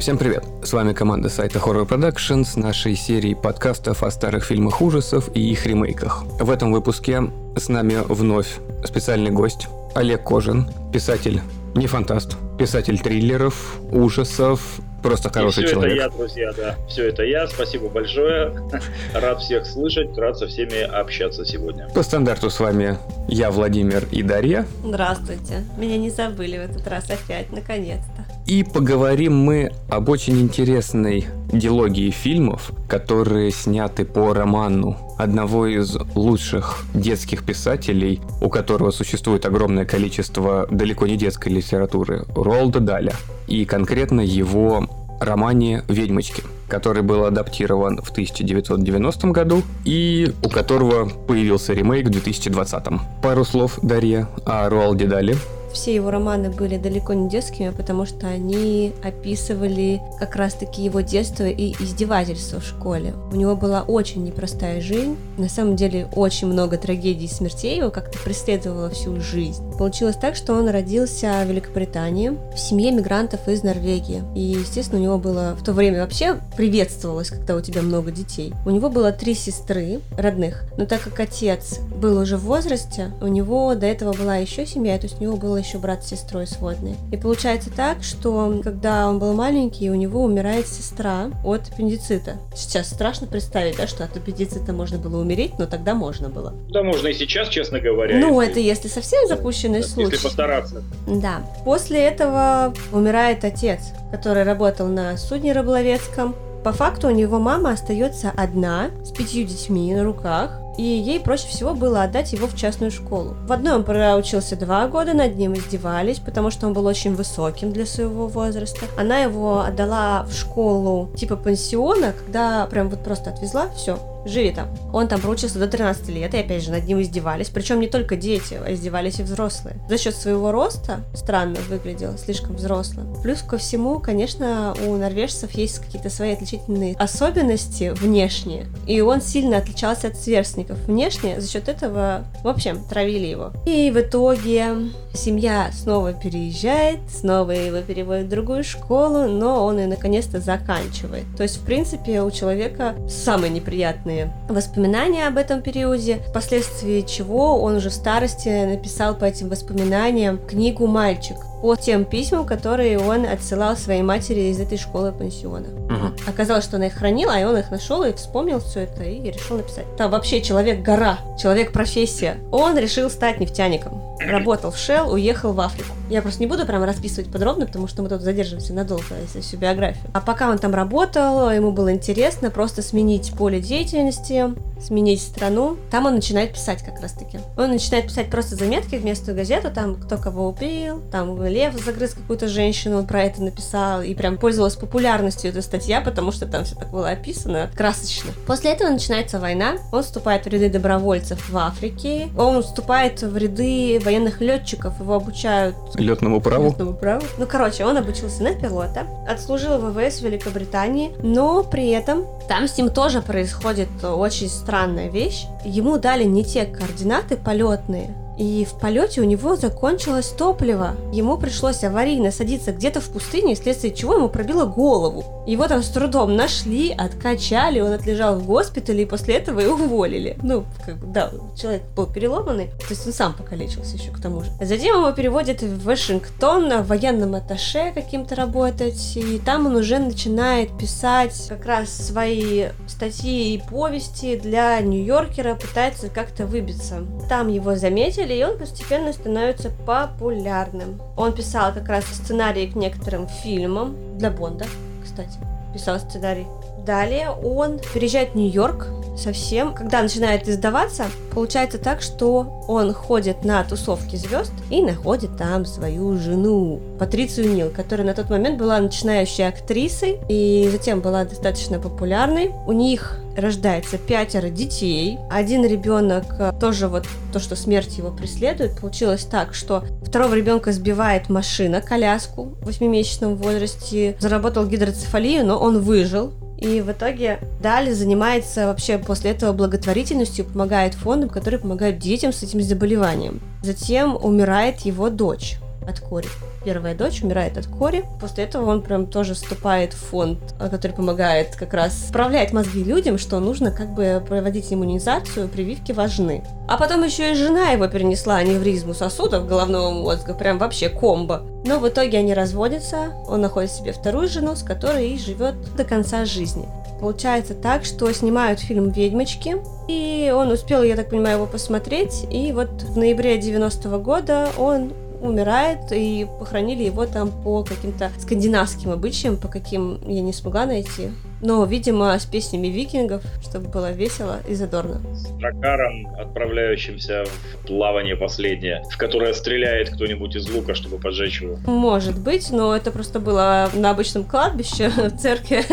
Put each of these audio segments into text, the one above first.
Всем привет! С вами команда сайта Horror Production с нашей серией подкастов о старых фильмах ужасов и их ремейках. В этом выпуске с нами вновь специальный гость Олег Кожин, писатель не фантаст, писатель триллеров, ужасов, Просто хороший и все человек. это я, друзья, да. Все это я. Спасибо большое. Рад всех слышать, рад со всеми общаться сегодня. По стандарту с вами я, Владимир и Дарья. Здравствуйте. Меня не забыли в этот раз опять, наконец-то. И поговорим мы об очень интересной дилогии фильмов, которые сняты по роману одного из лучших детских писателей, у которого существует огромное количество далеко не детской литературы, Ролда Даля. И конкретно его романе «Ведьмочки», который был адаптирован в 1990 году и у которого появился ремейк в 2020. Пару слов, Дарья, о Руалде Дали все его романы были далеко не детскими, потому что они описывали как раз-таки его детство и издевательство в школе. У него была очень непростая жизнь. На самом деле очень много трагедий и смертей его как-то преследовало всю жизнь. Получилось так, что он родился в Великобритании в семье мигрантов из Норвегии. И, естественно, у него было в то время вообще приветствовалось, когда у тебя много детей. У него было три сестры родных, но так как отец был уже в возрасте, у него до этого была еще семья, то есть у него было еще брат с сестрой сводные. И получается так, что когда он был маленький, у него умирает сестра от аппендицита. Сейчас страшно представить, да, что от аппендицита можно было умереть, но тогда можно было. Да, можно и сейчас, честно говоря. Ну, если... это если совсем запущенный да, случай. Если постараться. Да. После этого умирает отец, который работал на судне рыболовецком. По факту у него мама остается одна с пятью детьми на руках, и ей проще всего было отдать его в частную школу. В одной он проучился два года, над ним издевались, потому что он был очень высоким для своего возраста. Она его отдала в школу типа пансиона, когда прям вот просто отвезла, все, живи там. Он там проучился до 13 лет, и опять же над ним издевались. Причем не только дети, а издевались и взрослые. За счет своего роста странно выглядел, слишком взрослым. Плюс ко всему, конечно, у норвежцев есть какие-то свои отличительные особенности внешние. И он сильно отличался от сверстников внешне, за счет этого, в общем, травили его. И в итоге семья снова переезжает, снова его переводят в другую школу, но он ее наконец-то заканчивает. То есть, в принципе, у человека самые неприятные приятные воспоминания об этом периоде, впоследствии чего он уже в старости написал по этим воспоминаниям книгу «Мальчик» по тем письмам, которые он отсылал своей матери из этой школы-пансиона. Угу. Оказалось, что она их хранила, и он их нашел и вспомнил все это и решил написать. Там вообще человек-гора, человек-профессия. Он решил стать нефтяником. Работал в Shell, уехал в Африку. Я просто не буду прям расписывать подробно, потому что мы тут задержимся надолго, если всю биографию. А пока он там работал, ему было интересно просто сменить поле деятельности, сменить страну. Там он начинает писать как раз-таки. Он начинает писать просто заметки вместо газету, там кто кого убил, там лев загрыз какую-то женщину, он про это написал, и прям пользовалась популярностью эта статья, потому что там все так было описано красочно. После этого начинается война, он вступает в ряды добровольцев в Африке, он вступает в ряды военных летчиков, его обучают летному праву. Летному праву. Ну, короче, он обучился на пилота, отслужил в ВВС Великобритании, но при этом там с ним тоже происходит очень странная вещь. Ему дали не те координаты полетные, и в полете у него закончилось топливо. Ему пришлось аварийно садиться где-то в пустыне, вследствие чего ему пробило голову. Его там с трудом нашли, откачали, он отлежал в госпитале, и после этого и уволили. Ну, как бы, да, человек был переломанный, то есть он сам покалечился еще к тому же. Затем его переводят в Вашингтон, в военном атташе каким-то работать, и там он уже начинает писать как раз свои статьи и повести для Нью-Йоркера, пытается как-то выбиться. Там его заметили, и он постепенно становится популярным. Он писал как раз сценарии к некоторым фильмам для Бонда, кстати, писал сценарий. Далее он переезжает в Нью-Йорк совсем. Когда начинает издаваться, получается так, что он ходит на тусовки звезд и находит там свою жену, Патрицию Нил, которая на тот момент была начинающей актрисой и затем была достаточно популярной. У них рождается пятеро детей. Один ребенок э, тоже вот то, что смерть его преследует, получилось так, что второго ребенка сбивает машина, коляску в восьмимесячном возрасте, заработал гидроцефалию, но он выжил. И в итоге Дали занимается вообще после этого благотворительностью, помогает фондам, которые помогают детям с этим заболеванием. Затем умирает его дочь от кори. первая дочь умирает от кори. После этого он прям тоже вступает в фонд, э, который помогает как раз справлять мозги людям, что нужно как бы проводить иммунизацию, прививки важны. А потом еще и жена его перенесла аневризму сосудов головного мозга, прям вообще комбо. Но в итоге они разводятся, он находит себе вторую жену, с которой и живет до конца жизни. Получается так, что снимают фильм «Ведьмочки», и он успел, я так понимаю, его посмотреть, и вот в ноябре 90 -го года он умирает, и похоронили его там по каким-то скандинавским обычаям, по каким я не смогла найти но, видимо, с песнями викингов, чтобы было весело и задорно. С дракаром, отправляющимся в плавание последнее, в которое стреляет кто-нибудь из лука, чтобы поджечь его. Может быть, но это просто было на обычном кладбище, в церкви.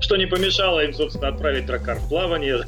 Что не помешало им, собственно, отправить дракар в плавание.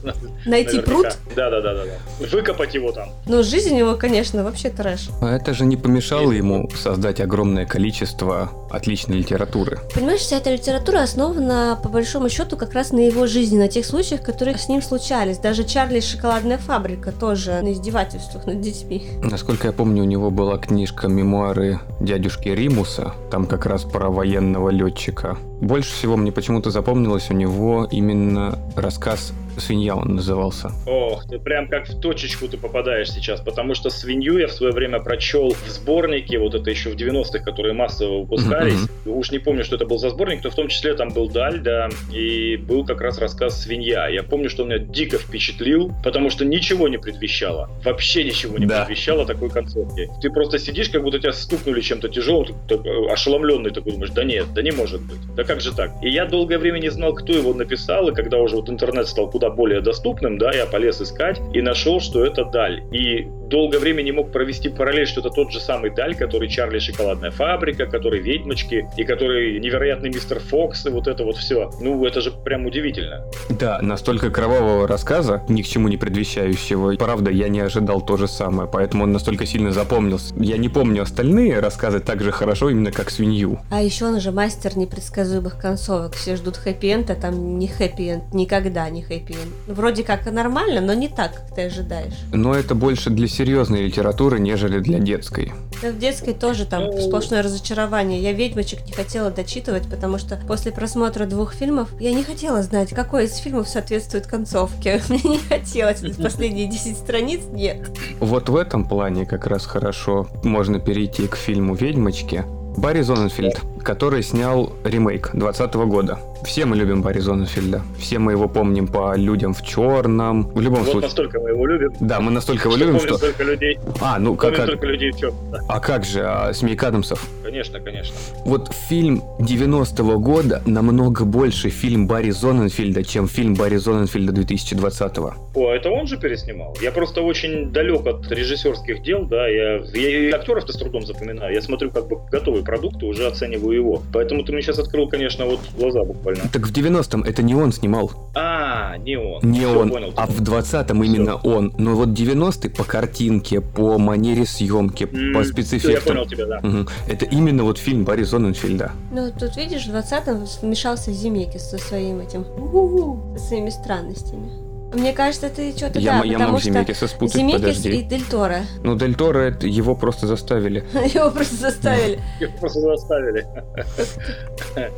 Найти пруд? Да-да-да. Выкопать его там. Но жизнь его, конечно, вообще трэш. А это же не помешало ему создать огромное количество отличной литературы. Понимаешь, вся эта литература основана, по большому большому счету как раз на его жизни, на тех случаях, которые с ним случались. Даже Чарли шоколадная фабрика тоже на издевательствах над детьми. Насколько я помню, у него была книжка «Мемуары дядюшки Римуса», там как раз про военного летчика. Больше всего мне почему-то запомнилось у него именно рассказ свинья он назывался. Ох, ты прям как в точечку ты попадаешь сейчас, потому что свинью я в свое время прочел в сборнике, вот это еще в 90-х, которые массово выпускались. Mm-hmm. Уж не помню, что это был за сборник, но в том числе там был Даль, да, и был как раз рассказ «Свинья». Я помню, что он меня дико впечатлил, потому что ничего не предвещало. Вообще ничего не да. предвещало такой концовки. Ты просто сидишь, как будто тебя стукнули чем-то тяжелым, ты, ты, ошеломленный такой думаешь, да нет, да не может быть. Да как же так? И я долгое время не знал, кто его написал, и когда уже вот интернет стал куда более доступным, да, я полез искать и нашел, что это Даль. И долгое время не мог провести параллель, что это тот же самый Даль, который Чарли Шоколадная фабрика, который Ведьмочки, и который невероятный мистер Фокс, и вот это вот все. Ну, это же прям удивительно. Да, настолько кровавого рассказа, ни к чему не предвещающего. Правда, я не ожидал то же самое, поэтому он настолько сильно запомнился. Я не помню остальные рассказы так же хорошо, именно как свинью. А еще он же мастер непредсказуемых концовок. Все ждут хэппи-энд, а там не хэппи-энд, никогда не хэппи-энд. Вроде как нормально, но не так, как ты ожидаешь. Но это больше для серьезной литературы, нежели для детской. Да, в детской тоже там ну. сплошное разочарование. Я ведьмочек не хотела дочитывать, потому что после просмотра двух фильмов я не хотела знать, какой из фильмов соответствует концовке. Мне не хотелось. Последние 10 страниц нет. Вот в этом плане как раз хорошо можно перейти к фильму «Ведьмочки», Барри Зоненфильд, который снял ремейк 2020 года. Все мы любим Барри Зоненфильда. Все мы его помним по «Людям в черном». В любом вот случае. настолько мы его любим. Да, мы настолько его любим, что... Столько людей. А, ну как... Помним только людей в черном. Да. А как же, а Смейк Адамсов? Конечно, конечно. Вот фильм 90-го года намного больше фильм Барри Зоненфильда, чем фильм Барри Зоненфильда 2020-го. О, это он же переснимал? Я просто очень далек от режиссерских дел, да, я, я и актеров-то с трудом запоминаю. Я смотрю как бы готовый продукт и уже оцениваю его. Поэтому ты мне сейчас открыл, конечно, вот глаза буквально. Так в 90-м это не он снимал. А, не он. Не Все, он, понял, а в 20-м именно он. Но вот 90-й по картинке, по манере съемки, mm, по спецэффектам. Я понял тебя, да. Угу. Это именно вот фильм Барри Зоненфельда. Ну, тут видишь, в 20-м вмешался Земекис со своим этим, со своими странностями. Мне кажется, ты что-то я, да, я потому что Земекиса спутать, Земекис подожди. и Дель Торо. Ну, Дель Торо, это его просто заставили. Его просто заставили. Его просто заставили.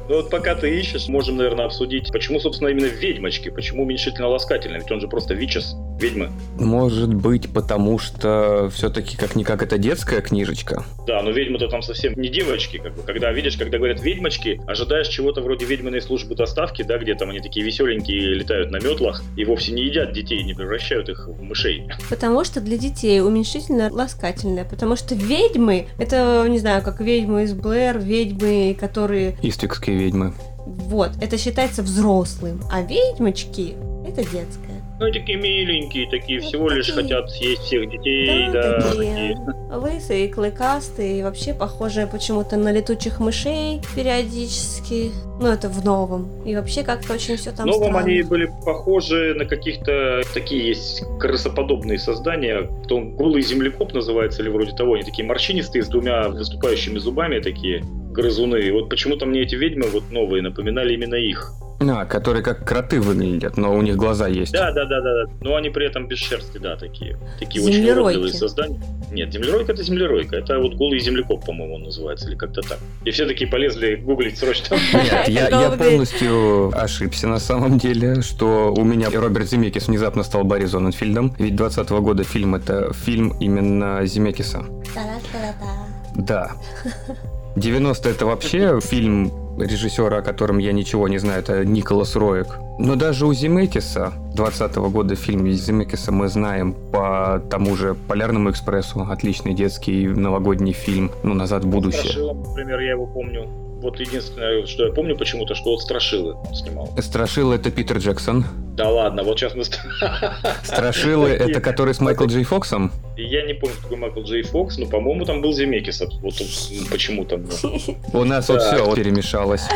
Ну вот пока ты ищешь, можем, наверное, обсудить, почему, собственно, именно ведьмочки, почему уменьшительно-ласкательно, ведь он же просто вичес, ведьмы. Может быть, потому что все-таки как-никак это детская книжечка. Да, но ведьмы-то там совсем не девочки, как бы. Когда видишь, когда говорят ведьмочки, ожидаешь чего-то вроде ведьминой службы доставки, да, где там они такие веселенькие летают на метлах, и вовсе не едят детей, не превращают их в мышей. Потому что для детей уменьшительно ласкательное, потому что ведьмы, это, не знаю, как ведьмы из Блэр, ведьмы, которые... Иствикские ведьмы. Вот, это считается взрослым, а ведьмочки это детское. Ну, такие миленькие, такие вот всего такие... лишь хотят съесть всех детей, да. да такие. Лысые, клыкастые, и вообще похожие почему-то на летучих мышей периодически. Ну, это в новом. И вообще как-то очень все там В новом странно. они были похожи на каких-то... Такие есть крысоподобные создания. То голый землекоп называется или вроде того. Они такие морщинистые, с двумя выступающими зубами такие грызуны. И вот почему-то мне эти ведьмы вот новые напоминали именно их. А, которые как кроты выглядят, но у них глаза есть. Да, да, да, да. да. Но они при этом без шерсти, да, такие. Такие Землеройки. очень уродливые создания. Нет, землеройка это землеройка. Это вот голый землекоп, по-моему, он называется, или как-то так. И все такие полезли гуглить срочно. Нет, я, я полностью ошибся на самом деле, что у меня Роберт Земекис внезапно стал Барри Зоненфильдом. Ведь 20 года фильм это фильм именно Земекиса. Да. 90 это вообще фильм режиссера, о котором я ничего не знаю, это Николас Роек. Но даже у Земекиса, 20 года фильм Земекиса мы знаем по тому же «Полярному экспрессу», отличный детский новогодний фильм, ну, «Назад в будущее». Например, я его помню. Вот единственное, что я помню почему-то, что вот Страшилы он снимал. Страшила это Питер Джексон. Да ладно, вот сейчас мы... Страшилы это который с Майкл Джей Фоксом. Я не помню, какой Майкл Джей Фокс, но, по-моему, там был Земекис. Вот почему-то. У нас вот все перемешалось.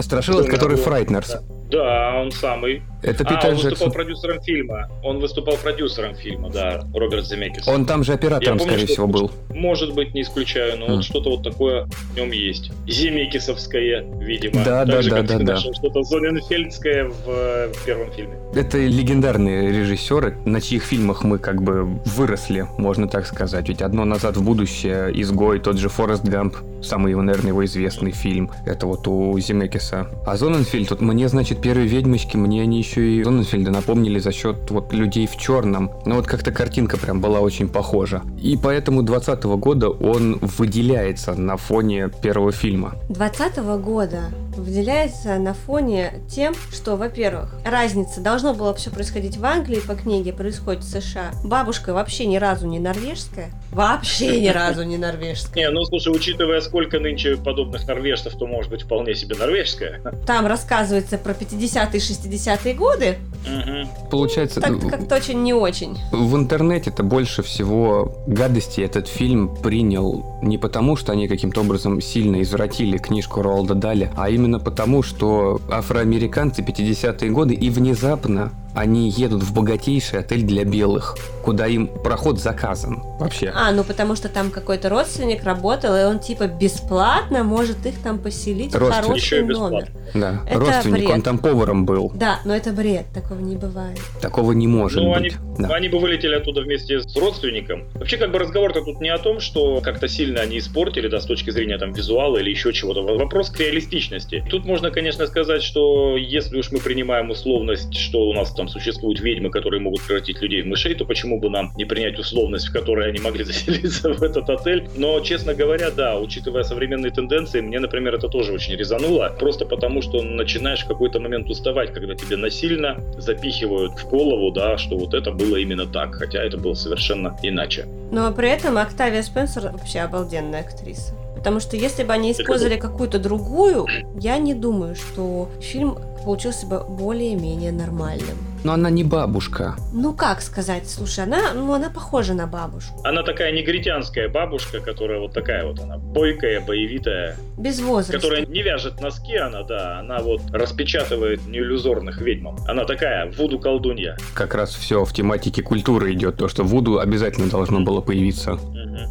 Страшила, это который Фрайтнерс. Да, он самый. Это А, Питер он выступал Джексон. продюсером фильма. Он выступал продюсером фильма, да, Роберт Земекис. Он там же оператором, Я помню, скорее всего, был. Может быть, не исключаю, но Хм. вот что-то вот такое в нем есть. Земекисовское, видимо. Да, Так да, же, да, как да, да. Что-то Зоненфельдское в э, первом фильме. Это легендарные режиссеры, на чьих фильмах мы как бы выросли, можно так сказать. Ведь «Одно назад в будущее», «Изгой», тот же «Форест Гамп», самый, его, наверное, его известный фильм. Это вот у Земекиса. А Зоненфельд, вот мне, значит, первые «Ведьмочки», мне они еще и Зоненфельда напомнили за счет вот людей в черном. Ну вот как-то картинка прям была очень похожа. И поэтому 20 года он выделяется на фоне первого фильма. 20 года выделяется на фоне тем, что, во-первых, разница должно было все происходить в Англии по книге, происходит в США. Бабушка вообще ни разу не норвежская. Вообще ни разу не норвежская. Не, ну слушай, учитывая, сколько нынче подобных норвежцев, то может быть вполне себе норвежская. Там рассказывается про 50-е, 60-е годы. Мгм. Получается, Так как-то очень не очень. В интернете-то больше всего гадости этот фильм принял не потому, что они каким-то образом сильно извратили книжку Ролда Дали, а именно потому, что афроамериканцы 50-е годы и внезапно они едут в богатейший отель для белых, куда им проход заказан. Вообще. А, ну потому что там какой-то родственник работал, и он типа бесплатно может их там поселить в Родственник. хороший Еще номер. Да, это родственник, бред. он там поваром был. Да, но это бред, такого не бывает. Такого не может Ну, они, быть. Да. они бы вылетели оттуда вместе с родственником. Вообще, как бы разговор-то тут не о том, что как-то сильно они испортили, да, с точки зрения там визуала или еще чего-то. Вопрос к реалистичности. Тут можно, конечно, сказать, что если уж мы принимаем условность, что у нас там существуют ведьмы, которые могут превратить людей в мышей, то почему бы нам не принять условность, в которой они могли заселиться в этот отель? Но, честно говоря, да, учитывая современные тенденции, мне, например, это тоже очень резануло. Просто потому, что начинаешь в какой-то момент уставать, когда тебе насильно запихивают в голову, да, что вот это было именно так, хотя это было совершенно иначе. Но при этом Октавия Спенсер вообще обалденная актриса. Потому что если бы они использовали какую-то другую, я не думаю, что фильм получился бы более-менее нормальным. Но она не бабушка. Ну как сказать, слушай, она, ну, она похожа на бабушку. Она такая негритянская бабушка, которая вот такая вот она, бойкая, боевитая, Без возраста. которая не вяжет носки, она, да, она вот распечатывает неиллюзорных ведьмам. Она такая, вуду-колдунья. Как раз все в тематике культуры идет, то, что Вуду обязательно должно было появиться.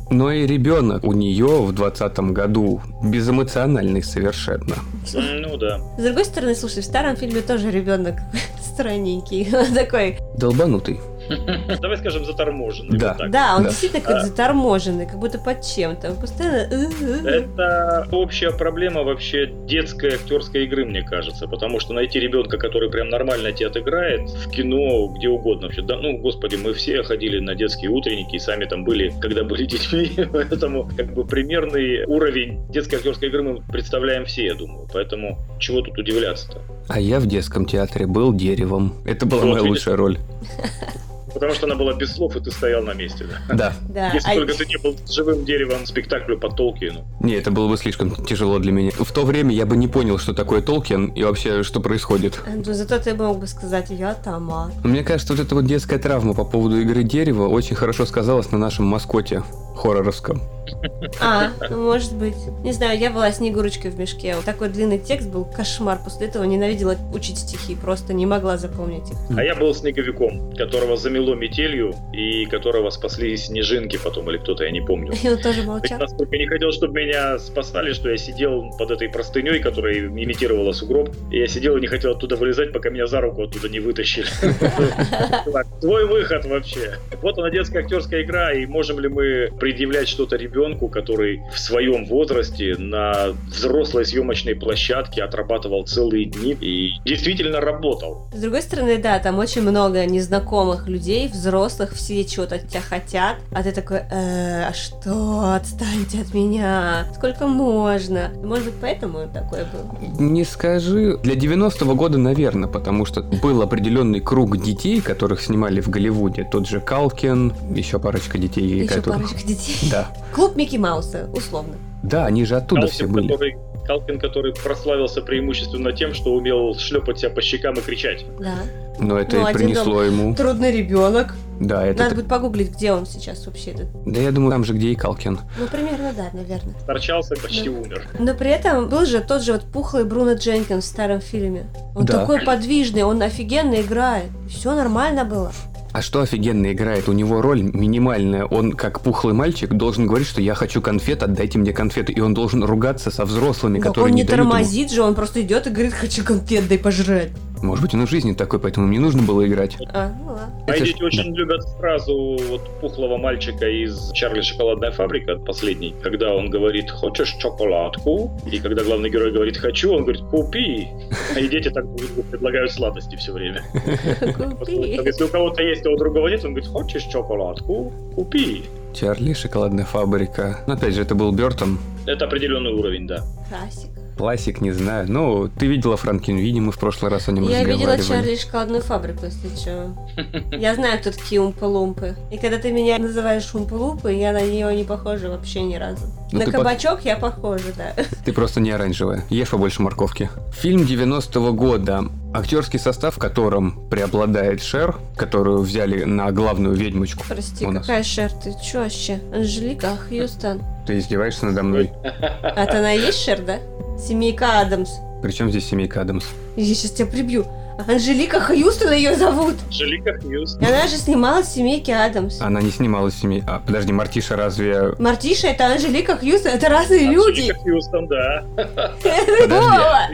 Но и ребенок у нее в двадцатом году безэмоциональный совершенно. Ну да. С другой стороны, слушай, в старом фильме тоже ребенок странненький. Такой. Долбанутый. Давай скажем, заторможенный. Да. вот. Да, он Да. действительно как А. заторможенный, как будто под чем-то. Он постоянно. «Э, Это общая проблема вообще детской актерской игры, мне кажется. Потому что найти ребенка, который прям нормально тебя отыграет в кино, где угодно вообще. Да, ну, господи, мы все ходили на детские утренники и сами там были, когда были детьми. Поэтому, как бы, примерный уровень детской актерской игры мы представляем все, я думаю. Поэтому, чего тут удивляться-то? А я в детском театре был деревом. Это была Вот моя видишь. лучшая роль. Потому что она была без слов, и ты стоял на месте, да. Да. Да. Если а- только ты не был живым деревом спектаклю по Толкину. Не, это было бы слишком тяжело для меня. В то время я бы не понял, что такое Толкин и вообще, что происходит. Ну, зато ты мог бы сказать, я томат. Мне кажется, вот эта вот детская травма по поводу игры дерева очень хорошо сказалась на нашем маскоте хорроровском. А, ну, может быть. Не знаю, я была Снегурочкой в мешке. Вот такой длинный текст был кошмар. После этого ненавидела учить стихи, просто не могла запомнить их. А я был снеговиком, которого замело метелью и которого спасли снежинки потом или кто-то, я не помню. И он тоже Я молчал. настолько не хотел, чтобы меня спасали, что я сидел под этой простыней, которая имитировала сугроб. И я сидел и не хотел оттуда вылезать, пока меня за руку оттуда не вытащили. Твой выход вообще. Вот она детская актерская игра, и можем ли мы предъявлять что-то ребенку, который в своем возрасте на взрослой съемочной площадке отрабатывал целые дни и действительно работал. С другой стороны, да, там очень много незнакомых людей, взрослых, все чего-то от тебя хотят, а ты такой, э, а что, отстаньте от меня, сколько можно? Может быть, поэтому такое было? Не скажи. Для 90-го года, наверное, потому что был определенный круг детей, которых снимали в Голливуде. Тот же Калкин, еще парочка детей. Еще которые- парочка детей. Да. Клуб Микки Мауса, условно. Да, они же оттуда все Калкин, были. который- Калкин, который прославился преимущественно тем, что умел шлепать себя по щекам и кричать. Да. Но это Ну, и один принесло ему. Трудный ребенок. Да, это. Надо будет погуглить, где он сейчас вообще. этот. Да я думаю, там же, где и Калкин. Ну, примерно, да, наверное. Торчался и почти Да. умер. Но при этом был же тот же вот пухлый Бруно Дженкинс в старом фильме. Он Да. такой подвижный, он офигенно играет. Все нормально было. А что офигенно играет? У него роль минимальная. Он, как пухлый мальчик, должен говорить, что я хочу конфет, отдайте мне конфеты. И он должен ругаться со взрослыми, Так которые он не ему. тормозит же, он просто идет и говорит, хочу конфет, дай пожрать. Может быть, он и в жизни такой, поэтому мне нужно было играть. А, ну ладно. Мои Это дети очень любят фразу вот пухлого мальчика из «Чарли шоколадная фабрика» последний, когда он говорит «Хочешь шоколадку?» И когда главный герой говорит «Хочу», он говорит «Купи!» И дети так предлагают сладости все время. Купи. Если у кого-то есть, а у другого нет, он говорит «Хочешь шоколадку? Купи!» Чарли, шоколадная фабрика. Но опять же, это был Бертон. Это определенный уровень, да. Классика. Классик, не знаю. Ну, ты видела Франкенвини, мы в прошлый раз о нем Я видела. Чарли и шоколадную фабрику, если что. Я знаю, кто такие умпы-лумпы. И когда ты меня называешь умпы-лумпы, я на нее не похожа вообще ни разу. Ну, на кабачок я похожа, да. Ты просто не оранжевая. Ешь побольше морковки. Фильм 90-го года. Актерский состав, в котором преобладает Шер, которую взяли на главную ведьмочку. Прости, какая Шер, ты чё вообще? Анжелика Хьюстон. Ты издеваешься надо мной? А это она и есть Шер, да? Семейка Адамс. Причем здесь семейка Адамс? Я сейчас тебя прибью. Анжелика Хьюстон ее зовут. Анжелика. И Она же снималась в семейке Адамс. Она не снималась в семье... А, подожди, Мартиша разве... Мартиша это Анжелика Хьюстон, это разные люди. Анжелика Хьюстон, да. Это Вова!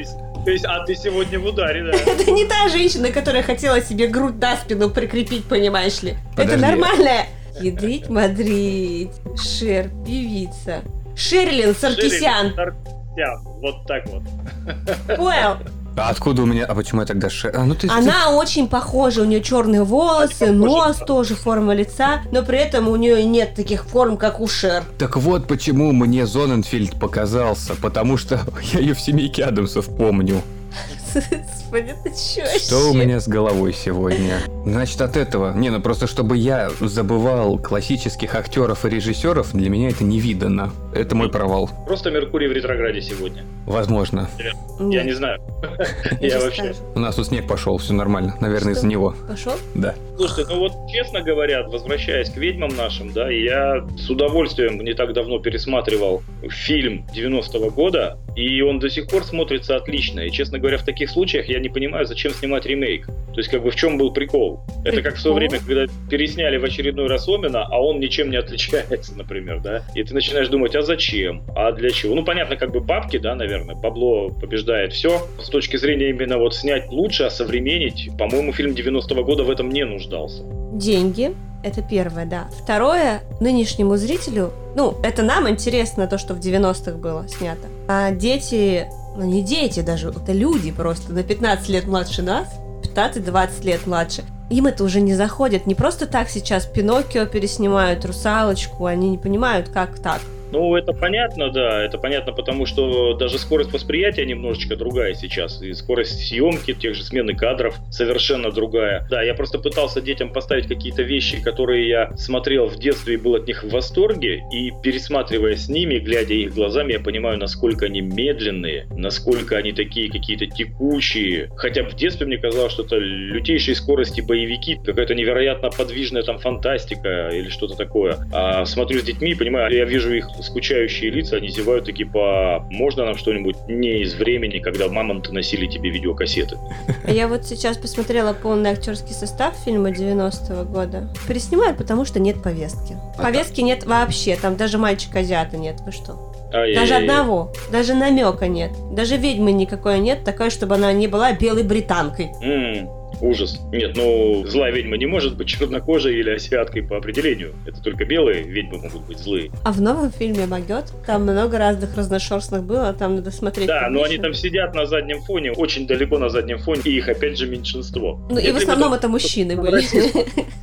То есть- а ты сегодня в ударе, да. Это не та женщина, которая хотела себе грудь на спину прикрепить, понимаешь ли. Это Подожди. нормальная. Ядрить, мадрить. Шер, певица. Шерлин Саркисян. Саркисян. Вот так вот. Понял? А откуда у меня... А почему я тогда Шер... А, ну ты... Она очень похожа, у нее черные волосы, нос да. тоже, форма лица, но при этом у нее нет таких форм, как у Шер. Так вот почему мне Зоненфильд показался, потому что я ее в семейке Адамсов помню. Что у меня с головой сегодня? Значит, от этого... Не, ну просто чтобы я забывал классических актеров и режиссеров, для меня это не видано. Это мой провал. Просто Меркурий в ретрограде сегодня. Возможно. Я не знаю. я вообще. У нас тут снег пошел, все нормально. Наверное, из-за него. Пошел? Да. Слушайте, ну вот честно говоря, возвращаясь к ведьмам нашим, да, я с удовольствием не так давно пересматривал фильм 90-го года, и он до сих пор смотрится отлично. И, честно говоря, в таких случаях я не понимаю, зачем снимать ремейк. То есть, как бы в чем был прикол? Это как в свое Прикол? время, когда пересняли в очередной раз Омена, а он ничем не отличается, например, да? И ты начинаешь думать, а зачем? А для чего? Ну, понятно, как бы бабки, да, наверное, бабло побеждает все. С точки зрения именно вот снять лучше, а современнить, по-моему, фильм 90-го года в этом не нуждался. Деньги. Это первое, да. Второе, нынешнему зрителю, ну, это нам интересно то, что в 90-х было снято. А дети, ну не дети даже, это люди просто на 15 лет младше нас, 15-20 лет младше. Им это уже не заходит. Не просто так сейчас Пиноккио переснимают, Русалочку, они не понимают, как так. Ну, это понятно, да, это понятно, потому что даже скорость восприятия немножечко другая сейчас, и скорость съемки тех же смены кадров совершенно другая. Да, я просто пытался детям поставить какие-то вещи, которые я смотрел в детстве и был от них в восторге, и пересматривая с ними, глядя их глазами, я понимаю, насколько они медленные, насколько они такие какие-то текучие. Хотя в детстве мне казалось, что это лютейшей скорости боевики, какая-то невероятно подвижная там фантастика или что-то такое. А смотрю с детьми понимаю, я вижу их скучающие лица, они зевают такие по... Можно нам что-нибудь не из времени, когда мамонты носили тебе видеокассеты? Я вот сейчас посмотрела полный актерский состав фильма 90-го года. Переснимают, потому что нет повестки. А повестки нет вообще, там даже мальчика-азиата нет, вы что? Ай-яй-яй. Даже одного, даже намека нет. Даже ведьмы никакой нет, такой, чтобы она не была белой британкой. Mm. Ужас. Нет, ну, злая ведьма не может быть чернокожей или азиаткой по определению. Это только белые ведьмы могут быть злые. А в новом фильме «Магет» там много разных разношерстных было, там надо смотреть. Да, но они там сидят на заднем фоне, очень далеко на заднем фоне, и их опять же меньшинство. Ну и в основном это мужчины были.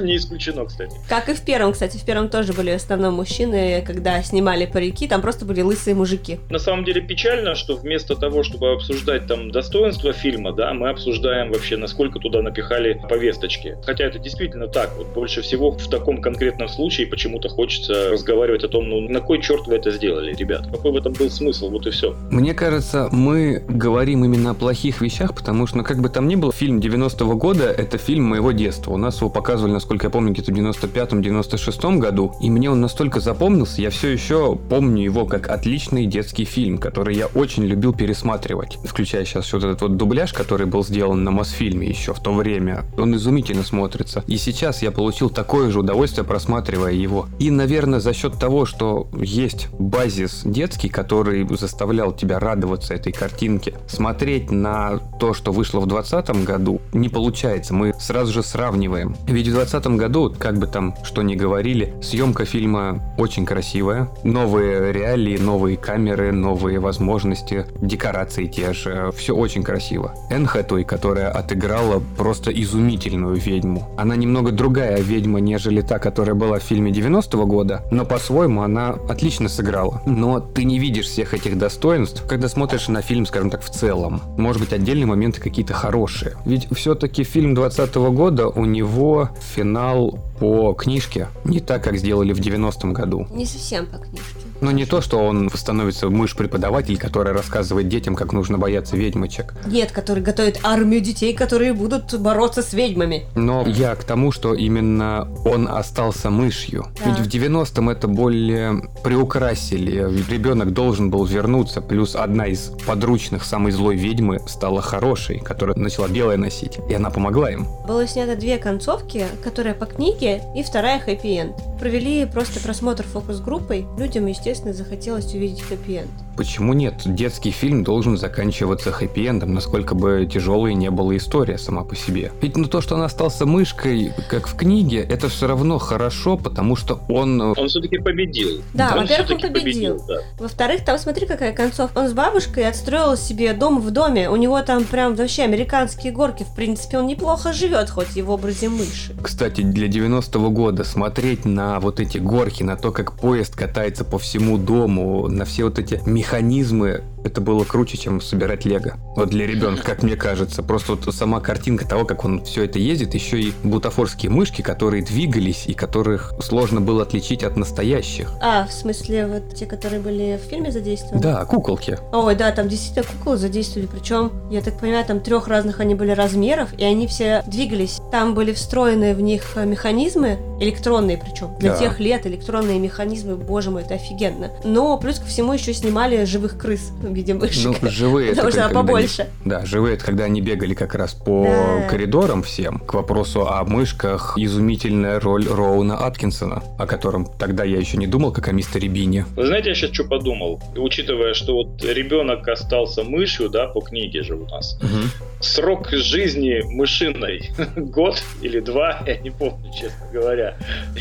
Не исключено, кстати. Как и в первом, кстати. В первом тоже были в основном мужчины, когда снимали парики, там просто были лысые мужики. На самом деле печально, что вместо того, чтобы обсуждать там достоинства фильма, да, мы обсуждаем вообще, насколько туда напихали повесточки. Хотя это действительно так. Вот больше всего в таком конкретном случае почему-то хочется разговаривать о том, ну на кой черт вы это сделали, ребят? Какой в этом был смысл? Вот и все. Мне кажется, мы говорим именно о плохих вещах, потому что, ну, как бы там ни было, фильм 90-го года — это фильм моего детства. У нас его показывали, насколько я помню, где-то в 95-96 году, и мне он настолько запомнился, я все еще помню его как отличный детский фильм, который я очень любил пересматривать. Включая сейчас вот этот вот дубляж, который был сделан на Мосфильме еще в то время. Он изумительно смотрится. И сейчас я получил такое же удовольствие, просматривая его. И, наверное, за счет того, что есть базис детский, который заставлял тебя радоваться этой картинке, смотреть на то, что вышло в 2020 году, не получается. Мы сразу же сравниваем. Ведь в 2020 году, как бы там что ни говорили, съемка фильма очень красивая. Новые реалии, новые камеры, новые возможности, декорации те же. Все очень красиво. Энн Хэтой, которая отыграла просто изумительную ведьму. Она немного другая ведьма, нежели та, которая была в фильме 90-го года, но по-своему она отлично сыграла. Но ты не видишь всех этих достоинств, когда смотришь на фильм, скажем так, в целом. Может быть, отдельные моменты какие-то хорошие. Ведь все-таки фильм 20 -го года, у него финал по книжке, не так, как сделали в 90-м году. Не совсем по книжке. Но не то, что он становится мышь-преподаватель, который рассказывает детям, как нужно бояться ведьмочек. Нет, который готовит армию детей, которые будут бороться с ведьмами. Но я к тому, что именно он остался мышью. Да. Ведь в 90-м это более приукрасили. Ребенок должен был вернуться. Плюс одна из подручных самой злой ведьмы стала хорошей, которая начала белое носить. И она помогла им. Было снято две концовки, которая по книге и вторая хэппи-энд. Провели просто просмотр фокус-группой. Людям, естественно, естественно, захотелось увидеть хэппи-энд. Почему нет? Детский фильм должен заканчиваться хэппи-эндом, насколько бы тяжелой не была история сама по себе. Ведь ну то, что он остался мышкой, как в книге, это все равно хорошо, потому что он... Э, он все-таки победил. Да, во-первых, он победил. победил да. Во-вторых, там смотри, какая концовка. Он с бабушкой отстроил себе дом в доме. У него там прям вообще американские горки. В принципе, он неплохо живет, хоть и в образе мыши. Кстати, для 90-го года смотреть на вот эти горки, на то, как поезд катается по всему дому, на все вот эти механизмы это было круче, чем собирать лего. Вот для ребенка, как мне кажется. Просто вот сама картинка того, как он все это ездит, еще и бутафорские мышки, которые двигались и которых сложно было отличить от настоящих. А, в смысле, вот те, которые были в фильме задействованы? Да, куколки. Ой, да, там действительно кукол задействовали. Причем, я так понимаю, там трех разных они были размеров, и они все двигались. Там были встроены в них механизмы, электронные причем. Для да. тех лет электронные механизмы, боже мой, это офигенно. Но плюс ко всему еще снимали живых крыс виде мышек. Ну, живые Потому это что побольше. Они, да, живые это когда они бегали как раз по да. коридорам всем. К вопросу о мышках изумительная роль Роуна Аткинсона, о котором тогда я еще не думал, как о мистере Бине. Вы знаете, я сейчас что подумал? Учитывая, что вот ребенок остался мышью, да, по книге же у нас. Угу. Срок жизни мышиной год или два, я не помню, честно говоря.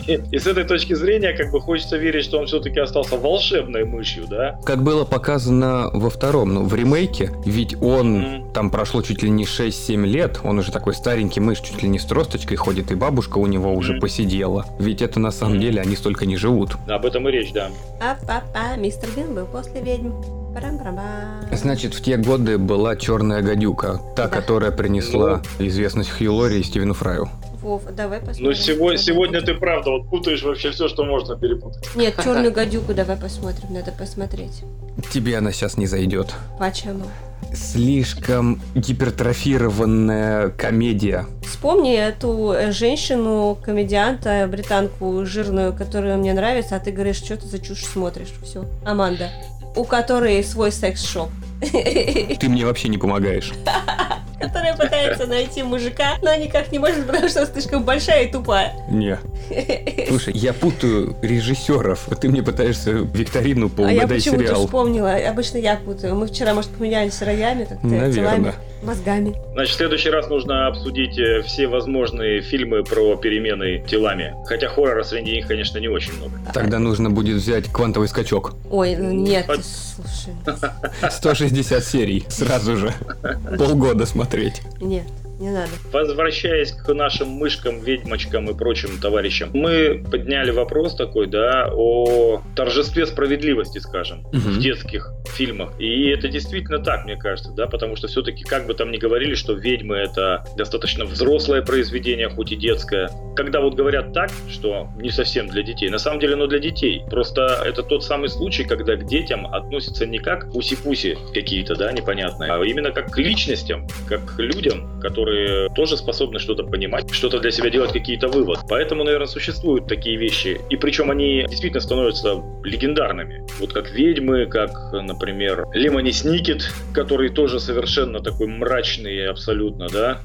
И, и с этой точки зрения, как бы хочется верить, что он все-таки остался волшебной мышью, да? Как было показано во втором, ну, в ремейке, ведь он, mm-hmm. там прошло чуть ли не 6-7 лет, он уже такой старенький мышь, чуть ли не с тросточкой ходит, и бабушка у него уже mm-hmm. посидела. Ведь это на самом mm-hmm. деле они столько не живут. Об этом и речь, да. А папа, мистер Бин был после ведьм. Значит, в те годы была черная гадюка, та, Да. которая принесла известность Хью Лори и Стивену Фраю. Вов, давай посмотрим. Ну, сегодня, сегодня ты правда вот путаешь вообще все, что можно перепутать. Нет, черную гадюку давай посмотрим, надо посмотреть. Тебе она сейчас не зайдет. Почему? Слишком гипертрофированная комедия. Вспомни эту э, женщину, комедианта, британку жирную, которая мне нравится, а ты говоришь, что ты за чушь смотришь. Все. Аманда. У которой свой секс-шоп. Ты мне вообще не помогаешь. Которая пытается найти мужика, но никак не может, потому что слишком большая и тупая. Не. Слушай, я путаю режиссеров. Ты мне пытаешься викторину по А я почему-то сериал. вспомнила. Обычно я путаю. Мы вчера, может, поменялись роями как-то, Наверно. Мозгами. Значит, в следующий раз нужно обсудить э, все возможные фильмы про перемены телами. Хотя хоррора среди них, конечно, не очень много. Тогда нужно будет взять квантовый скачок. Ой, ну нет, Под- слушай. 160 серий сразу же. Полгода смотреть. Нет, не надо. Возвращаясь к нашим мышкам, ведьмочкам и прочим товарищам, мы подняли вопрос такой, да, о торжестве справедливости, скажем, Мгм. в детских фильмах. И это действительно так, мне кажется, да, потому что все-таки, как бы там ни говорили, что ведьмы это достаточно взрослое произведение, хоть и детское. Когда вот говорят так, что не совсем для детей, на самом деле оно для детей. Просто это тот самый случай, когда к детям относятся не как пуси-пуси какие-то, да, непонятные, а именно как к личностям, как к людям, которые тоже способны что-то понимать, что-то для себя делать, какие-то выводы. Поэтому, наверное, существуют такие вещи. И причем они действительно становятся легендарными. Вот как ведьмы, как, например, Лемони Сникет, который тоже совершенно такой мрачный абсолютно, да,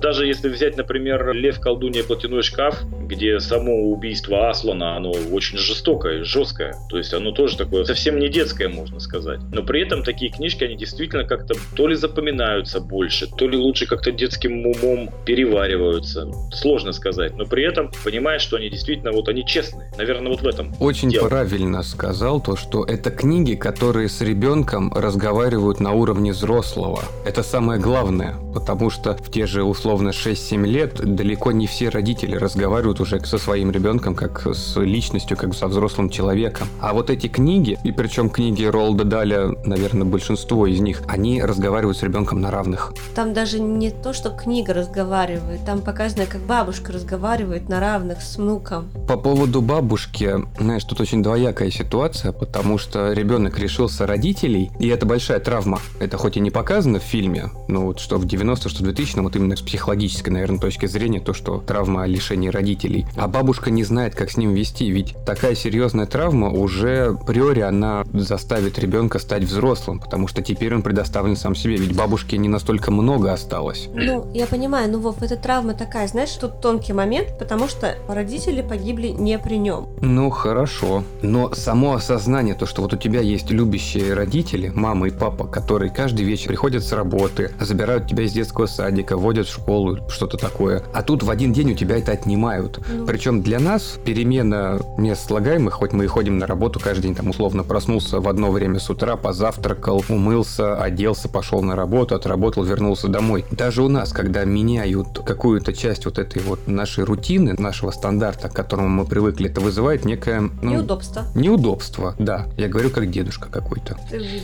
даже если взять, например, «Лев, колдунья, платяной шкаф», где само убийство Аслана, оно очень жестокое, жесткое. То есть оно тоже такое совсем не детское, можно сказать. Но при этом такие книжки, они действительно как-то то ли запоминаются больше, то ли лучше как-то детским умом перевариваются. Сложно сказать. Но при этом понимаешь, что они действительно, вот они честные. Наверное, вот в этом. Очень дело. правильно сказал то, что это книги, которые с ребенком разговаривают на уровне взрослого. Это самое главное, потому что в те же условно 6-7 лет далеко не все родители разговаривают уже со своим ребенком как с личностью, как со взрослым человеком. А вот эти книги, и причем книги Ролда Даля, наверное, большинство из них, они разговаривают с ребенком на равных. Там даже не то, что книга разговаривает, там показано, как бабушка разговаривает на равных с внуком. По поводу бабушки, знаешь, тут очень двоякая ситуация, потому что ребенок лишился родителей, и это большая травма. Это хоть и не показано в фильме, но вот что в 90 что в 2000 вот именно с психологической, наверное, точки зрения, то, что травма о лишении родителей. А бабушка не знает, как с ним вести, ведь такая серьезная травма уже априори она заставит ребенка стать взрослым, потому что теперь он предоставлен сам себе, ведь бабушки не настолько много осталось. Ну, я понимаю, ну, Вов, эта травма такая, знаешь, тут тонкий момент, потому что родители погибли не при нем. Ну, хорошо. Но само осознание, то, что вот у тебя есть любящие родители, мама и папа, которые каждый вечер приходят с работы, забирают тебя из детского садика, водят в школу, что-то такое. А тут в один день у тебя это отнимают. Ну. Причем для нас перемена мест слагаемых, хоть мы и ходим на работу каждый день, там условно проснулся в одно время с утра, позавтракал, умылся, оделся, пошел на работу, отработал, вернулся домой. Даже у нас, когда меняют какую-то часть вот этой вот нашей рутины, нашего стандарта, к которому мы привыкли, это вызывает некое... ну, Неудобство. Неудобство, да. Я говорю как дедушка какой-то. Ты здесь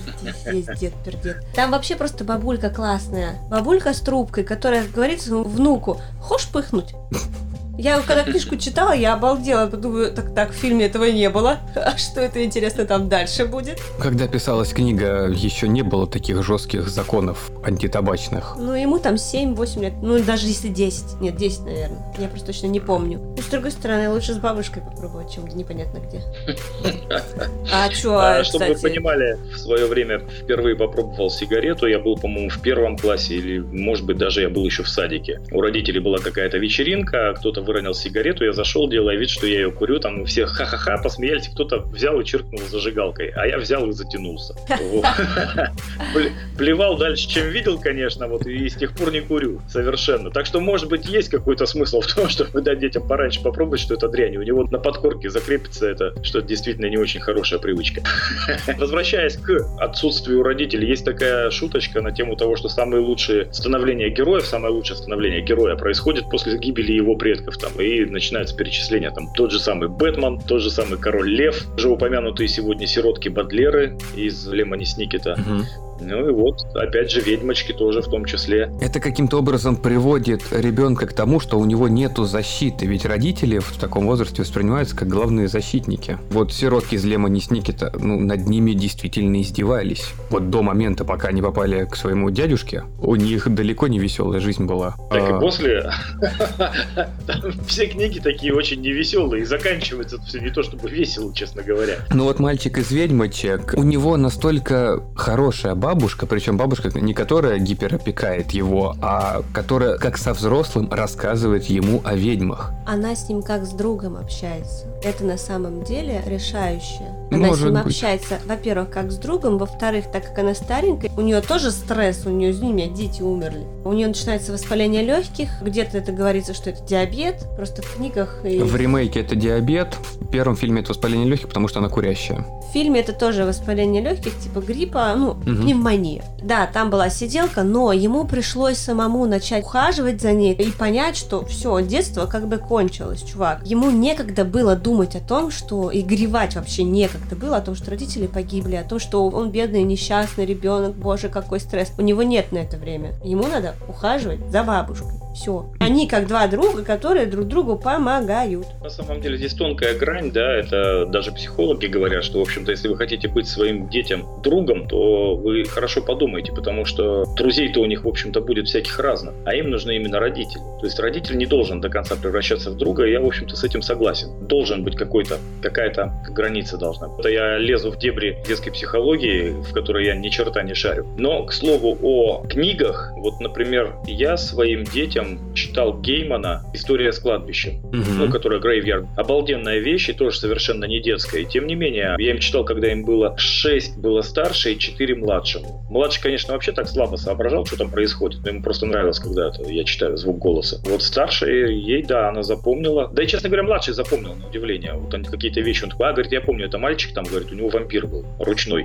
есть дед пердед. Там вообще просто бабулька классная. Бабулька с трубкой, которая говорит своему внуку, хочешь пыхнуть? Я когда книжку читала, я обалдела. Думаю, так, так, в фильме этого не было. А что это, интересно, там дальше будет? Когда писалась книга, еще не было таких жестких законов антитабачных. Ну, ему там 7-8 лет. Ну, даже если 10. Нет, 10, наверное. Я просто точно не помню. Ну, с другой стороны, лучше с бабушкой попробовать, чем непонятно где. А что, А, чтобы вы понимали, в свое время впервые попробовал сигарету. Я был, по-моему, в первом классе, или, может быть, даже я был еще в садике. У родителей была какая-то вечеринка, кто-то выронил сигарету, я зашел, делая вид, что я ее курю, там все ха-ха-ха посмеялись, кто-то взял и чиркнул зажигалкой, а я взял и затянулся. Плевал дальше, чем видел, конечно, вот и с тех пор не курю. Совершенно. Так что, может быть, есть какой-то смысл в том, чтобы дать детям пораньше попробовать, что это дрянь. У него на подкорке закрепится это, что это действительно не очень хорошая привычка. Возвращаясь к отсутствию родителей, есть такая шуточка на тему того, что самые лучшие становления героев, самое лучшее становление героя происходит после гибели его предков. Там, и начинается перечисление. Там тот же самый Бэтмен, тот же самый Король Лев, уже упомянутые сегодня сиротки Бадлеры из Лемони Сникета. Угу. Ну и вот, опять же, ведьмочки тоже в том числе. Это каким-то образом приводит ребенка к тому, что у него нету защиты, ведь родители в таком возрасте воспринимаются как главные защитники. Вот сиротки из Лемони Сникета, ну, над ними действительно издевались. Вот до момента, пока они попали к своему дядюшке, у них далеко не веселая жизнь была. Так и а, после. Все книги такие очень невеселые, и заканчивается все не то чтобы весело, честно говоря. Ну вот мальчик из ведьмочек, у него настолько хорошая баба, бабушка, причем бабушка не которая гиперопекает его, а которая как со взрослым рассказывает ему о ведьмах. Она с ним как с другом общается. Это на самом деле решающее. Она Может с ним быть. общается, во-первых, как с другом, во-вторых, так как она старенькая, у нее тоже стресс, у нее, извини меня, дети умерли. У нее начинается воспаление легких, где-то это говорится, что это диабет, просто в книгах. И... В ремейке это диабет, в первом фильме это воспаление легких, потому что она курящая. В фильме это тоже воспаление легких, типа гриппа, ну, угу. Пневмония. Да, там была сиделка, но ему пришлось самому начать ухаживать за ней и понять, что все, детство как бы кончилось, чувак. Ему некогда было думать о том, что и гревать вообще некогда было, о том, что родители погибли, о том, что он бедный, несчастный ребенок, боже, какой стресс. У него нет на это время. Ему надо ухаживать за бабушкой. Все. Они как два друга, которые друг другу помогают. На самом деле здесь тонкая грань, да, это даже психологи говорят, что, в общем-то, если вы хотите быть своим детям другом, то вы хорошо подумайте, потому что друзей-то у них, в общем-то, будет всяких разных, а им нужны именно родители. То есть родитель не должен до конца превращаться в друга, и я, в общем-то, с этим согласен. Должен быть какой-то, какая-то граница должна быть. Это я лезу в дебри детской психологии, в которой я ни черта не шарю. Но, к слову, о книгах, вот, например, я своим детям читал Геймана «История с кладбищем», угу. ну, которая Грейвьярд. Обалденная вещь и тоже совершенно не детская. И тем не менее, я им читал, когда им было 6 было старше и 4 младшему. Младший, конечно, вообще так слабо соображал, что там происходит, но ему просто нравилось, когда это я читаю звук голоса. Вот старшая, ей, да, она запомнила. Да и, честно говоря, младший запомнил, на удивление. Вот там какие-то вещи, он такой, а, говорит, я помню, это мальчик, там, говорит, у него вампир был, ручной.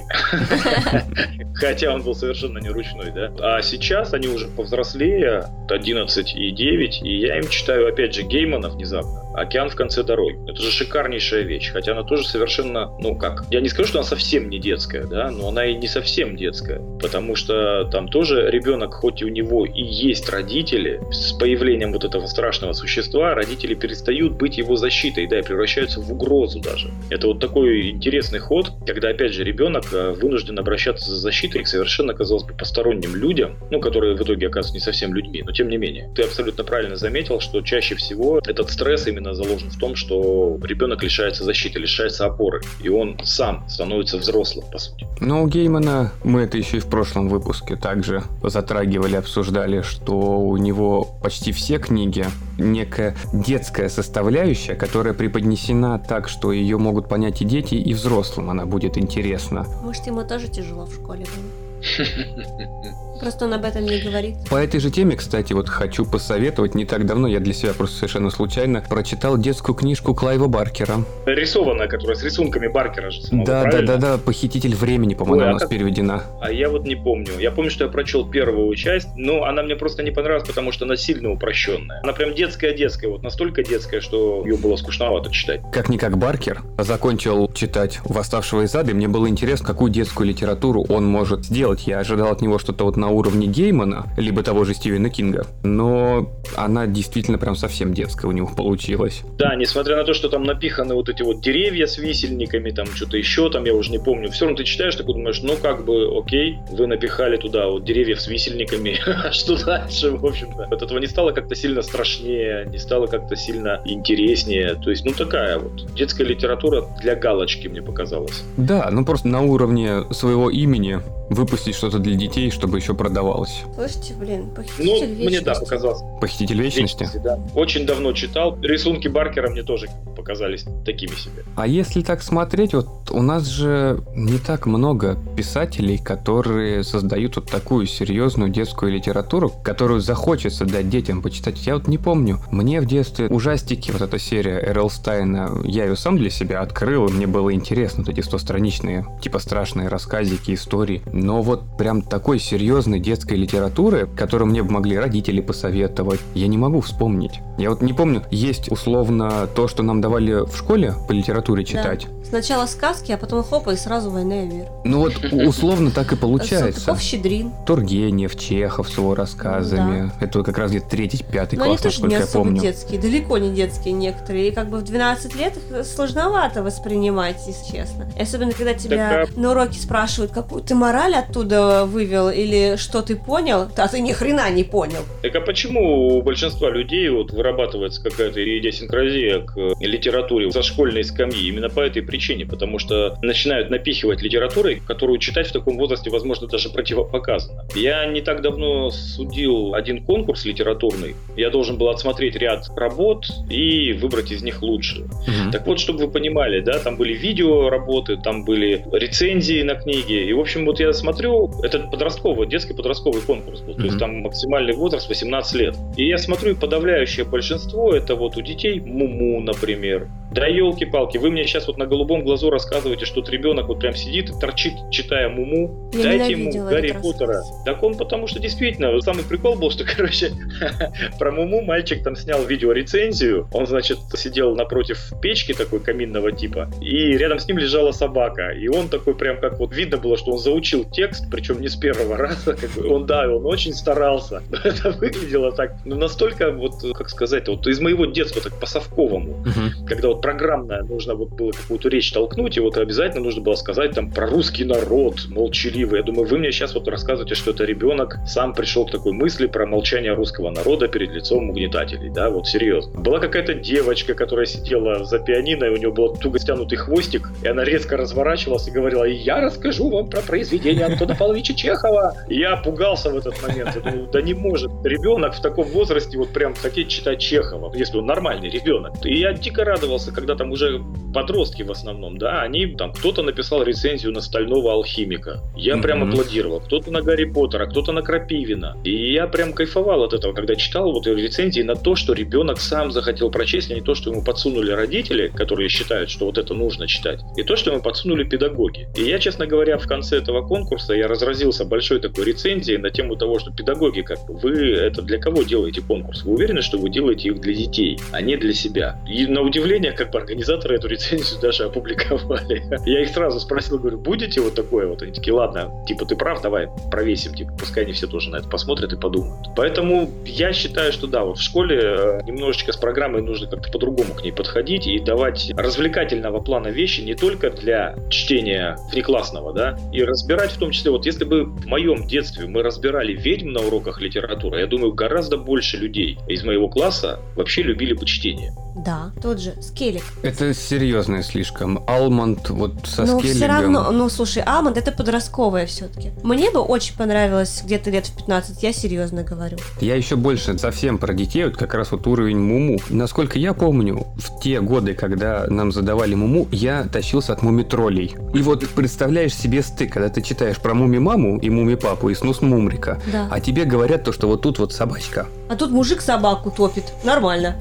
Хотя он был совершенно не ручной, да. А сейчас они уже повзрослее, 11 11 и 9, и я им читаю, опять же, Геймана внезапно. «Океан в конце дороги». Это же шикарнейшая вещь, хотя она тоже совершенно, ну как, я не скажу, что она совсем не детская, да, но она и не совсем детская, потому что там тоже ребенок, хоть и у него и есть родители, с появлением вот этого страшного существа, родители перестают быть его защитой, да, и превращаются в угрозу даже. Это вот такой интересный ход, когда, опять же, ребенок э, вынужден обращаться за защитой к совершенно, казалось бы, посторонним людям, ну, которые в итоге оказываются не совсем людьми, но тем не менее. Ты абсолютно правильно заметил, что чаще всего этот стресс именно именно заложен в том, что ребенок лишается защиты, лишается опоры, и он сам становится взрослым, по сути. Ну, у Геймана, мы это еще и в прошлом выпуске также затрагивали, обсуждали, что у него почти все книги некая детская составляющая, которая преподнесена так, что ее могут понять и дети, и взрослым она будет интересна. Может, ему тоже тяжело в школе было? Просто он об этом не говорит. По этой же теме, кстати, вот хочу посоветовать. Не так давно я для себя просто совершенно случайно прочитал детскую книжку Клайва Баркера. Рисованная, которая с рисунками Баркера же самого, Да, правильно? да, да, да. Похититель времени, по-моему, Ой, а у нас как... переведена. А я вот не помню. Я помню, что я прочел первую часть, но она мне просто не понравилась, потому что она сильно упрощенная. Она прям детская-детская, вот настолько детская, что ее было скучновато читать. Как-никак Баркер закончил читать «Восставшего из ада», и мне было интересно, какую детскую литературу он может сделать. Я ожидал от него что-то вот на на уровне Геймана, либо того же Стивена Кинга, но она действительно прям совсем детская у него получилась. Да, несмотря на то, что там напиханы вот эти вот деревья с висельниками, там что-то еще, там я уже не помню, все равно ты читаешь, такой думаешь, ну как бы, окей, вы напихали туда вот деревья с висельниками, а что дальше, в общем-то. От этого не стало как-то сильно страшнее, не стало как-то сильно интереснее, то есть, ну такая вот детская литература для галочки, мне показалось. Да, ну просто на уровне своего имени выпустить что-то для детей, чтобы еще продавалось. Слушайте, блин, похититель ну, вечности. мне да, показалось. Похититель вечности? вечности да. Очень давно читал. Рисунки Баркера мне тоже показались такими себе. А если так смотреть, вот у нас же не так много писателей, которые создают вот такую серьезную детскую литературу, которую захочется дать детям почитать. Я вот не помню. Мне в детстве ужастики, вот эта серия Эрл Стайна, я ее сам для себя открыл, и мне было интересно, вот эти стостраничные, типа страшные рассказики, истории. Но вот прям такой серьезной детской литературы, которую мне бы могли родители посоветовать, я не могу вспомнить. Я вот не помню, есть условно то, что нам давали в школе по литературе читать. Да. Сначала сказки, а потом хопа и сразу война и мир. Ну вот условно так и получается. Салтыков-Щедрин. Тургенев, Чехов с его рассказами. Да. Это как раз где-то третий, пятый Но класс, они тоже не я особо помню. детские, далеко не детские некоторые. И как бы в 12 лет их сложновато воспринимать, если честно. И особенно, когда тебя Так, на уроке спрашивают, какую ты мораль оттуда вывел или что ты понял, а ты ни хрена не понял. Так а почему у большинства людей вот вырабатывается какая-то идиосинкразия к литературе со школьной скамьи? Именно по этой причине, потому что начинают напихивать литературой, которую читать в таком возрасте, возможно, даже противопоказано. Я не так давно судил один конкурс литературный. Я должен был отсмотреть ряд работ и выбрать из них лучшие. Мгм. Так вот, чтобы вы понимали, да, там были видео работы, там были рецензии на книги. И, в общем, вот я смотрю, это подростковый, детский подростковый конкурс был. То есть там максимальный возраст 18 лет. И я смотрю, и подавляющее большинство это вот у детей Муму, например. Да елки-палки, вы мне сейчас вот на голубом глазу рассказываете, что вот ребенок вот прям сидит и торчит, читая Муму. Я Дайте ему Гарри Поттера. рассказ. Так он потому что действительно, самый прикол был, что, короче, про Муму мальчик там снял видеорецензию. Он, значит, сидел напротив печки такой каминного типа, и рядом с ним лежала собака. И он такой прям как вот видно было, что он заучил текст, причем не с первого раза. Как бы. Он, да, он очень старался. Но это выглядело так, ну, настолько вот, как сказать, вот из моего детства так по-совковому Мгм. когда вот программно нужно вот было какую-то речь толкнуть, и вот обязательно нужно было сказать там про русский народ молчаливый. Я думаю, вы мне сейчас вот рассказываете, что это ребенок сам пришел к такой мысли про молчание русского народа перед лицом угнетателей, да, вот серьезно. Была какая-то девочка, которая сидела за пианино, и у нее был туго стянутый хвостик, и она резко разворачивалась и говорила, «И я расскажу вам про произведение Антона Павловича Чехова. Я пугался в этот момент. Я думаю, да не может ребенок в таком возрасте вот прям хотеть читать Чехова, если он нормальный ребенок. И я дико радовался, когда там уже подростки в основном, да, они там, кто-то написал рецензию на Стального Алхимика. Я Мгм. прям аплодировал. Кто-то на Гарри Поттера, кто-то на Крапивина. И я прям кайфовал от этого, когда читал вот рецензии на то, что ребенок сам захотел прочесть, а не то, что ему подсунули родители, которые считают, что вот это нужно читать, и то, что ему подсунули педагоги. И я, честно говоря, в конце этого конкурса я разразился большой такой рецензией на тему того, что педагоги, как бы, вы это для кого делаете конкурс? Вы уверены, что вы делаете их для детей, а не для себя? И на удивление, как бы организаторы эту рецензию даже опубликовали. Я их сразу спросил, говорю, будете вот такое вот? Они такие, ладно, типа, ты прав, давай провесим, типа, пускай они все тоже на это посмотрят и подумают. Поэтому я считаю, что да, вот в школе э, немножечко с программой нужно как-то по-другому к ней подходить и давать развлекательного плана вещи не только для чтения внеклассного, да, и разбирать в том числе, вот если бы в моем детстве мы разбирали ведьм на уроках литературы, я думаю, гораздо больше людей из моего класса вообще любили бы чтение. Да, тот же Скеллиг. Это серьезное слишком. Алмонд вот со Но скеллигом. все равно, ну слушай, Алмонд это подростковое все-таки. Мне бы очень понравилось где-то лет в 15, я серьезно говорю. Я еще больше совсем про детей, вот как раз вот уровень Муму. Насколько я помню, в те годы, когда нам задавали Муму, я тащился от муми-троллей. И вот представляешь себе стык, когда ты читаешь про муми-маму и муми-папу и снус Мумрика, Да. а тебе говорят то, что вот тут вот собачка. А тут мужик собаку топит. Нормально.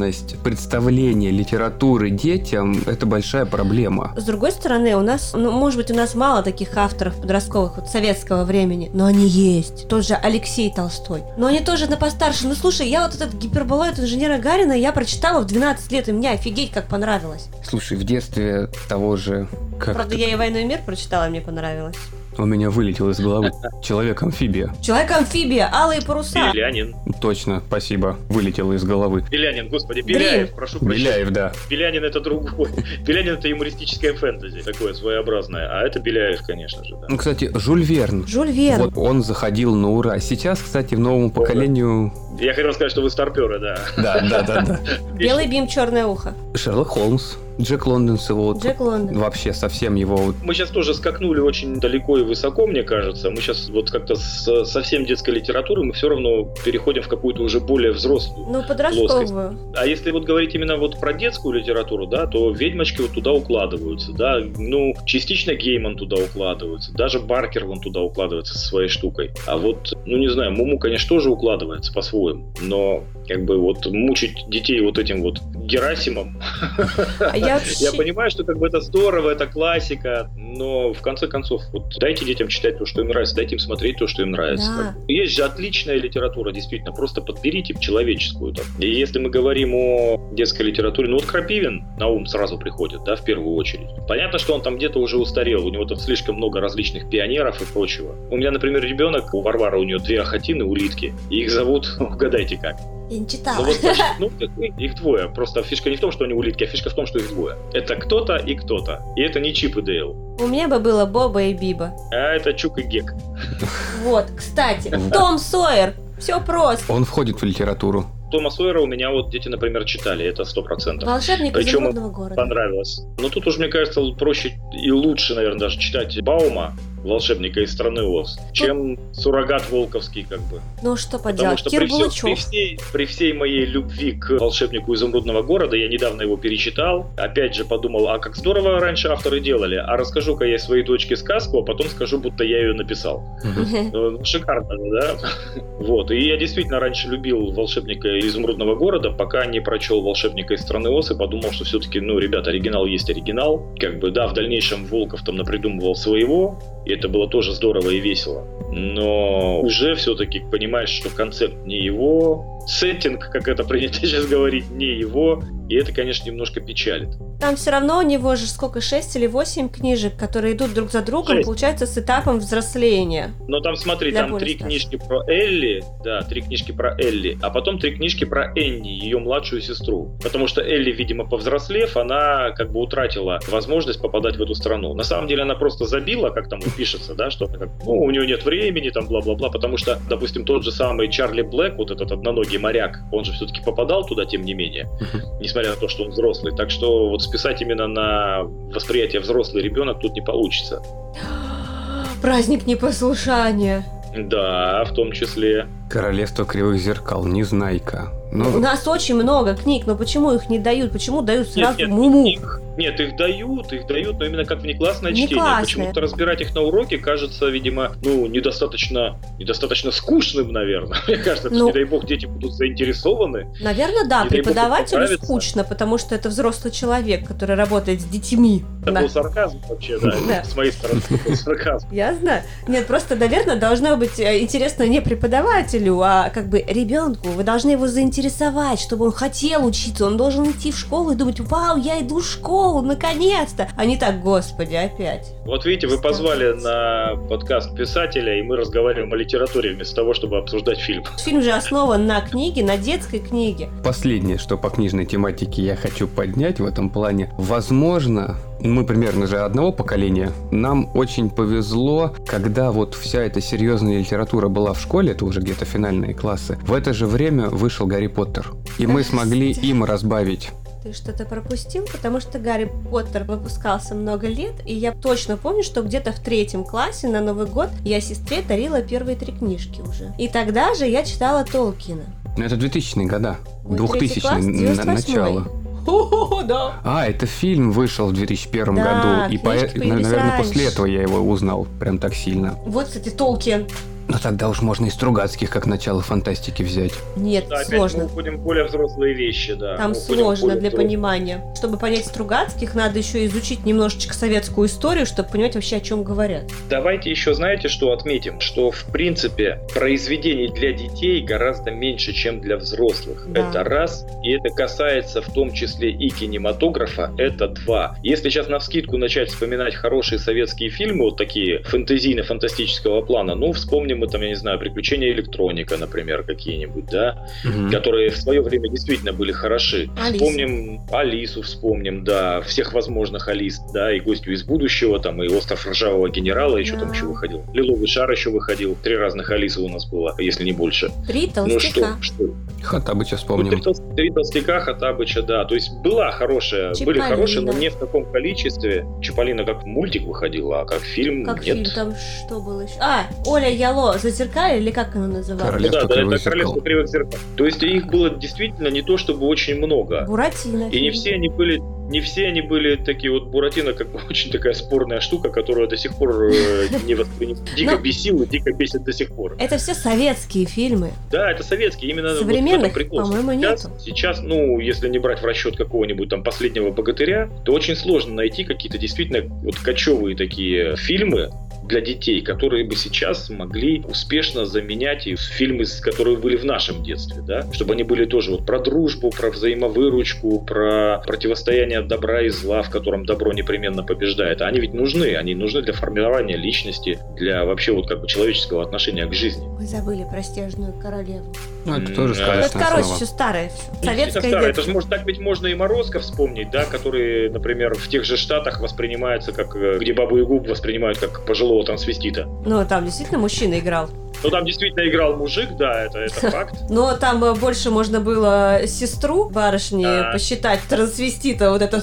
Неравномерность представления литературы детям – это большая проблема. С другой стороны, у нас, ну, может быть, у нас мало таких авторов подростковых вот советского времени, но они есть. Тот же Алексей Толстой. Но они тоже на постарше. Ну, слушай, я вот этот гиперболоид инженера Гарина я прочитала в 12 лет, и мне офигеть как понравилось. Слушай, в детстве того же... Как Правда, это- я и «Войну и мир» прочитала, и мне понравилось. У меня вылетел из головы. Человек-амфибия. Человек-амфибия, алые паруса. Белянин. Точно, спасибо. Вылетело из головы. Белянин, господи. Беляев, прошу прощения. Беляев, да. Белянин это другой. Белянин это юмористическое фэнтези, такое своеобразное. А это Беляев, конечно же, да. Ну, кстати, Жюль Верн. Жюль Верн. Вот он заходил на ура. Сейчас, кстати, в новому поколению... Я хотел сказать, что вы старперы, да. Да, да, да, да. Белый бим, черное ухо. Шерлок Холмс. Джек Лондон с его... Джек Лондон. Вообще совсем его... Мы сейчас тоже скакнули очень далеко и высоко, мне кажется. Мы сейчас вот как-то с совсем детской литературы мы все равно переходим в какую-то уже более взрослую. Ну, подростковую. А если вот говорить именно вот про детскую литературу, да, то ведьмочки вот туда укладываются, да. Ну, частично Гейман туда укладывается, даже Баркер вон туда укладывается со своей штукой. А вот, ну не знаю, Муму, конечно, тоже укладывается по-своему, но как бы вот мучить детей вот этим вот Герасимом. А я, понимаю, что как бы это здорово, это классика, но в конце концов, вот дайте детям читать то, что им нравится, дайте им смотреть то, что им нравится. Да. Есть же отличная литература, действительно, просто подберите человеческую. Так. И если мы говорим о детской литературе, ну вот Крапивин на ум сразу приходит, да, в первую очередь. Понятно, что он там где-то уже устарел, у него там слишком много различных пионеров и прочего. У меня, например, ребенок, у Варвары у нее две охотины, улитки, и их зовут, угадайте как. Я не читала. Ну, вот, ну, их двое. Просто фишка не в том, что они улитки, а фишка в том, что их двое. Это кто-то и кто-то. И это не Чип и Дейл. У меня бы было Боба и Биба. А это Чук и Гек. Вот, кстати, Том Сойер. Все просто. Он входит в литературу. Тома Сойера у меня вот дети, например, читали, это сто процентов. Волшебник Причем изумрудного города. понравилось. Но тут уже, мне кажется, проще и лучше, наверное, даже читать Баума, волшебника из страны Оз, чем суррогат волковский, как бы. Ну что поделать, что при, все, при, всей, при всей моей любви к волшебнику изумрудного города, я недавно его перечитал, опять же подумал, а как здорово раньше авторы делали, а расскажу-ка я своей дочке сказку, а потом скажу, будто я ее написал. Ну, шикарно, да? Вот, и я действительно раньше любил волшебника изумрудного города, пока не прочел волшебника из страны Оз и подумал, что все-таки, ну, ребят, оригинал есть оригинал. Как бы, да, в дальнейшем Волков там напридумывал своего, и это было тоже здорово и весело. Но уже все-таки понимаешь, что концепт не его, сеттинг, как это принято сейчас говорить, не его, и это, конечно, немножко печалит. Там все равно у него же сколько, 6 или 8 книжек, которые идут друг за другом, 6. получается, с этапом взросления. Но там, смотри, там три книжки про Элли, да, три книжки про Элли, а потом три книжки про Энни, ее младшую сестру. Потому что Элли, видимо, повзрослев, она как бы утратила возможность попадать в эту страну. На самом деле она просто забила, как там пишется, да, что ну, у нее нет времени, там, бла-бла-бла, потому что, допустим, тот же самый Чарли Блэк, вот этот одноногий моряк, он же все-таки попадал туда, тем не менее, несмотря на то, что он взрослый. Так что вот списать именно на восприятие взрослый ребенок тут не получится. Праздник непослушания. Да, в том числе. Королевство кривых зеркал, Незнайка. Ну... У нас очень много книг, но почему их не дают? Почему дают сразу нет, нет, Муму? Книг, нет, их дают, их дают, но именно как внеклассное чтение. Почему-то разбирать их на уроке кажется, видимо, ну, недостаточно, недостаточно скучным, наверное. Мне кажется, ну, не дай бог дети будут заинтересованы. Наверное, да, не преподавателю скучно, потому что это взрослый человек, который работает с детьми. Это да. был сарказм вообще, да, с моей стороны сарказм. Я знаю. Нет, просто, наверное, должно быть э, интересно не преподавателю, а как бы ребенку. Вы должны его заинтересовать заинтересовать, чтобы он хотел учиться, он должен идти в школу и думать, вау, я иду в школу, наконец-то, а не так, господи, опять. Вот видите, вы позвали на подкаст писателя, и мы разговариваем о литературе вместо того, чтобы обсуждать фильм. Фильм же основан на книге, на детской книге. Последнее, что по книжной тематике я хочу поднять в этом плане, возможно, мы примерно же одного поколения. Нам очень повезло, когда вот вся эта серьезная литература была в школе, это уже где-то финальные классы. В это же время вышел Гарри Поттер. И мы смогли им разбавить ты что-то пропустил, потому что Гарри Поттер выпускался много лет, и я точно помню, что где-то в третьем классе на Новый год я сестре дарила первые три книжки уже. И тогда же я читала Толкина. Ну, это 2000-е года. 2000-е начало. О, да. А, это фильм вышел в 2001 да, году. И, по... наверное, после этого я его узнал прям так сильно. Вот, кстати, Толкин. Но тогда уж можно и Стругацких как начало фантастики взять. Нет, да, сложно. мы уходим более взрослые вещи, да. Там сложно для понимания. Чтобы понять Стругацких, надо еще изучить немножечко советскую историю, чтобы понимать вообще, о чем говорят. Давайте еще, знаете, что отметим? Что, в принципе, произведений для детей гораздо меньше, чем для взрослых. Да. Это раз. И это касается в том числе и кинематографа. Это два. Если сейчас на вскидку начать вспоминать хорошие советские фильмы, вот такие фэнтезийно-фантастического плана, ну, вспомним мы там, я не знаю, приключения электроника, например, какие-нибудь, да, угу. которые в свое время действительно были хороши. Алиса. Вспомним Алису, вспомним, да, всех возможных Алис, да, и гостю из будущего, там, и остров ржавого генерала еще да. там еще выходил. Лиловый шар еще выходил. Три разных Алисы у нас было, если не больше. Три толстяка. Ну что, что? Хатабыча вспомним. Ну, три, три толстяка Хатабыча, да. То есть была хорошая, были Чиполлино. хорошие, но не в таком количестве. Чиполлино как мультик выходила, а как фильм Как нет. фильм, там что было еще? А, Оля Яло, Зазеркалье или как оно называлось? Королевство Ну да, да, кривых это королевство зеркал. кривых зеркал. То есть их было действительно не то чтобы очень много. Буратино. И не все они были, не все они были такие вот Буратино, как бы очень такая спорная штука, которая до сих пор э, не восприним- дико Ну. бесила, дико бесит до сих пор. Это все советские фильмы. Да, это советские, именно Современных, по-моему, сейчас, нету. сейчас, ну, если не брать в расчет какого-нибудь там последнего богатыря, то очень сложно найти какие-то действительно вот кочевые такие фильмы для детей, которые бы сейчас могли успешно заменять и фильмы, с- которые были в нашем детстве, да, чтобы они были тоже вот про дружбу, про взаимовыручку, про противостояние добра и зла, в котором добро непременно побеждает. А они ведь нужны, они нужны для формирования личности, для вообще вот как бы человеческого отношения к жизни. Мы забыли про снежную королеву. Ну, это тоже М, Ну, сказочная это, короче, все старое. Советское старое. Это же, может, так ведь можно и Морозко вспомнить, да, который, например, в тех же Штатах воспринимается как, э, где Бабу Ягу воспринимают как пожилого трансвестита. Ну, там действительно мужчина играл. Ну, там действительно играл мужик, да, это, это факт. Но там э, больше можно было сестру барышни посчитать трансвестита. Вот это,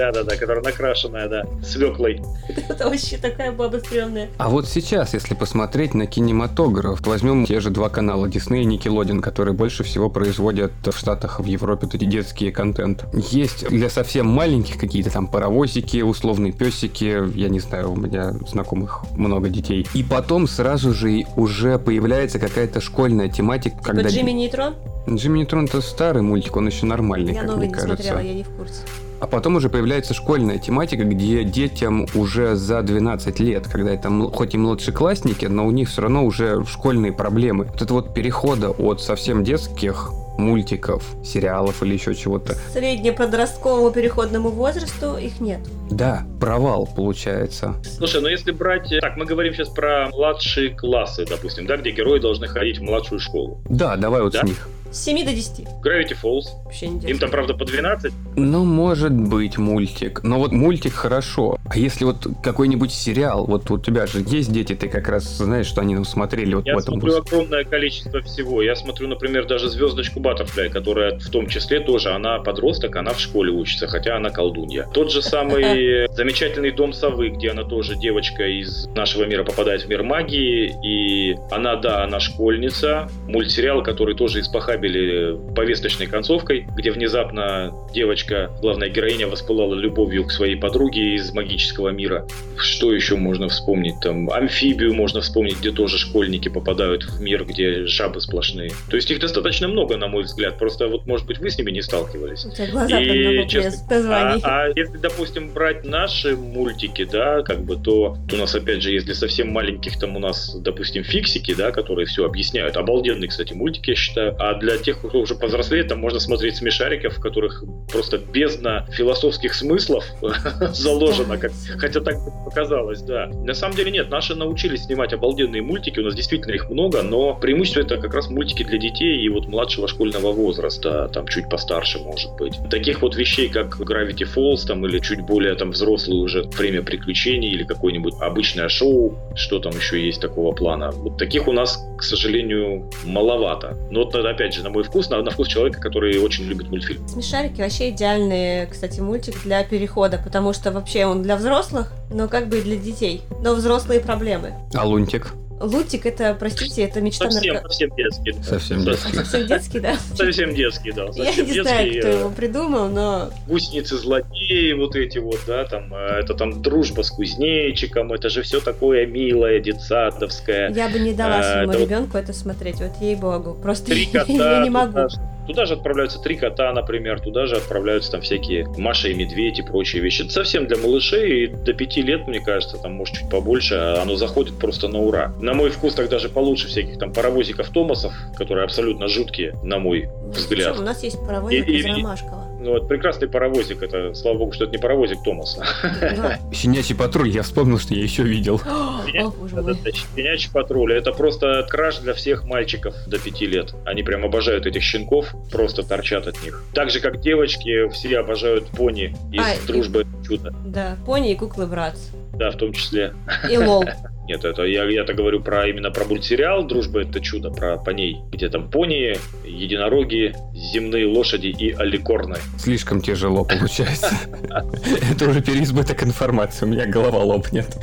Да-да-да, которая накрашенная, да, свеклой. это вообще такая баба стрёмная. А вот сейчас, если посмотреть на кинематограф, возьмем те же два канала Disney и Nickelodeon, которые больше всего производят в Штатах, в Европе вот эти детские контент. Есть для совсем маленьких какие-то там паровозики, условные песики, я не знаю, у меня знакомых много детей. И потом сразу же уже появляется какая-то школьная тематика, Типа когда... Джимми Нейтрон? Джимми Нейтрон это старый мультик, он еще нормальный, Я как новый мне не кажется. смотрела, я не в курсе. А потом уже появляется школьная тематика, где детям уже за 12 лет, когда это хоть и младшеклассники, но у них все равно уже школьные проблемы. Вот это вот перехода от совсем детских мультиков, сериалов или еще чего-то. Среднеpoдростковому переходному возрасту их нет. Да, провал получается. Слушай, ну если брать... э, Так, мы говорим сейчас про младшие классы, допустим, да, где герои должны ходить в младшую школу. Да, давай вот Да? с них. С 7 до 10. Gravity Falls. Вообще не Им там, правда, по 12. Ну, может быть, мультик. Но вот мультик хорошо. А если вот какой-нибудь сериал, вот у тебя же есть дети, ты как раз знаешь, что они смотрели вот Я в этом смотрю возрасте. огромное количество всего. Я смотрю, например, даже звездочку Баттерфляй, которая в том числе тоже, она подросток, она в школе учится, хотя она колдунья. Тот же самый замечательный Дом Совы, где она тоже девочка из нашего мира попадает в мир магии, и она, да, она школьница. Мультсериал, который тоже испохабили повесточной концовкой, где внезапно девочка, главная героиня, воспылала любовью к своей подруге из магического мира. Что еще можно вспомнить? Там амфибию можно вспомнить, где тоже школьники попадают в мир, где жабы сплошные. То есть их достаточно много, на мой взгляд. Просто вот, может быть, вы с ними не сталкивались. У тебя глаза И, честно. А, а если, допустим, брать наши мультики, да, как бы, то у нас, опять же, если совсем маленьких, там у нас, допустим, фиксики, да, которые все объясняют. Обалденные, кстати, мультики, я считаю. А для тех, кто уже повзрослее, там можно смотреть смешариков, в которых просто бездна философских смыслов заложена, как, хотя так показалось, да. На самом деле нет, наши научились снимать обалденные мультики, у нас действительно их много, но преимущество это как раз мультики для детей и вот младшего школьного возраста, там чуть постарше может быть. Таких вот вещей, как Gravity Falls, там или чуть более там взрослые уже время приключений или какое-нибудь обычное шоу, что там еще есть такого плана. Вот таких у нас, к сожалению, маловато. Но вот опять же, на мой вкус, на, на вкус человека, который очень любит мультфильм. Смешарики вообще идеальный, кстати, мультик для перехода, потому что вообще он для взрослых, но как бы и для детей. Но взрослые проблемы. А Лунтик? Лутик это, простите, это мечта Совсем, нарко... совсем детский. да. Совсем Со- детский. Совсем детский, да? Совсем детский, да. Я Совсем не знаю, детский, кто э, его придумал, но гусеницы злодеи, вот эти вот, да, там, э, это там дружба с кузнечиком, это же все такое милое, детсадовское. я бы не дала А, своему это вот- ребенку это смотреть, вот ей-богу. Просто я не могу. Туда же, туда же отправляются три кота, например, туда же отправляются там всякие Маша и Медведь и прочие вещи. Это совсем для малышей, и до пяти лет, мне кажется, там, может, чуть побольше, а оно заходит просто на ура. На мой вкус, так даже получше всяких там паровозиков Томасов, которые абсолютно жуткие, на мой взгляд. Причем у нас есть паровозик И- и- из Ромашкова. Ну, это прекрасный паровозик, это, слава богу, что это не паровозик Томаса. Да. Щенячий патруль, я вспомнил, что я еще видел. Щенячий патруль. Это просто краш для всех мальчиков до пяти лет. Они прям обожают этих щенков, просто торчат от них. Так же, как девочки, все обожают пони из А, и- «Дружбы это чудо». Да, пони и куклы братц. Да, в том числе. И лол. Нет, это я, я-то говорю про именно про мультсериал «Дружба – это чудо», про по ней, где там пони, единороги, земные лошади и аликорны. Слишком тяжело получается. Это уже переизбыток информации, у меня голова лопнет.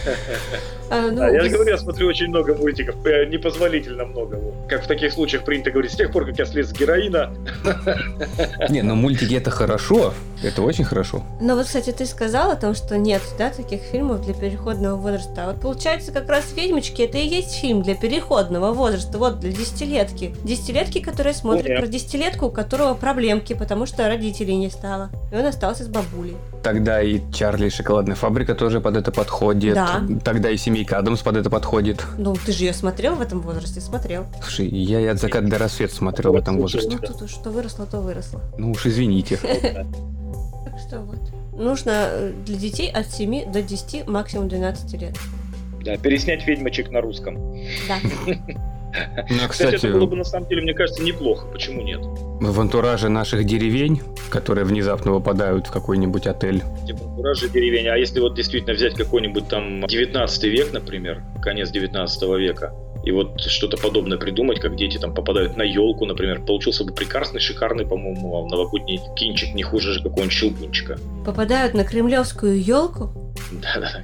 А, ну, я же говорю, я смотрю очень много мультиков, непозволительно много. Как в таких случаях принято говорить, с тех пор, как я слез с героина. Не, ну мультики это хорошо, это очень хорошо. Но вот, кстати, ты сказал о том, что нет, да, таких фильмов для переходного возраста. А вот получается, как раз «Ведьмочки» это и есть фильм для переходного возраста, вот для десятилетки. Десятилетки, которые смотрят Нет. про десятилетку, у которого проблемки, потому что родителей не стало. И он остался с бабулей. Тогда и Чарли и шоколадная фабрика тоже под это подходит. Да. Тогда и семейка Адамс под это подходит. Ну, ты же ее смотрел в этом возрасте? Смотрел. Слушай, я и от заката до рассвета смотрел в этом возрасте. Ну, тут что выросло, то выросло. Ну уж извините. Так что вот. Нужно э, для детей от 7 до 10, максимум 12 лет. Да, переснять ведьмочек на русском. Да. Ну, а, кстати, это было бы на самом деле, мне кажется, неплохо. Почему нет? В антураже наших деревень, которые внезапно выпадают в какой-нибудь отель. Типа антураже деревень. А если вот действительно взять какой-нибудь там 19 век, например, конец 19 века, и вот что-то подобное придумать, как дети там попадают на елку, например, получился бы прекрасный, шикарный, по-моему, новогодний кинчик, не хуже же какого-нибудь щелкунчика. Попадают на кремлевскую елку?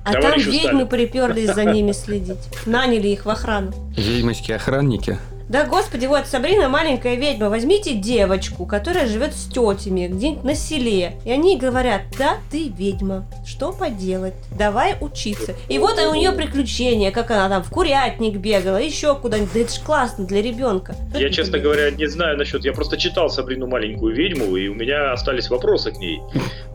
А там ведьмы приперлись за ними следить. Наняли их в охрану. Ведьмочки-охранники? Да, господи, вот Сабрина маленькая ведьма. Возьмите девочку, которая живет с тетями где-нибудь на селе. И они говорят, да, ты ведьма. Что поделать? Давай учиться. И вот у нее приключения, как она там в курятник бегала, еще куда-нибудь. Да это ж классно для ребенка. Я, честно говоря, не знаю насчет. Я просто читал Сабрину маленькую ведьму, и у меня остались вопросы к ней.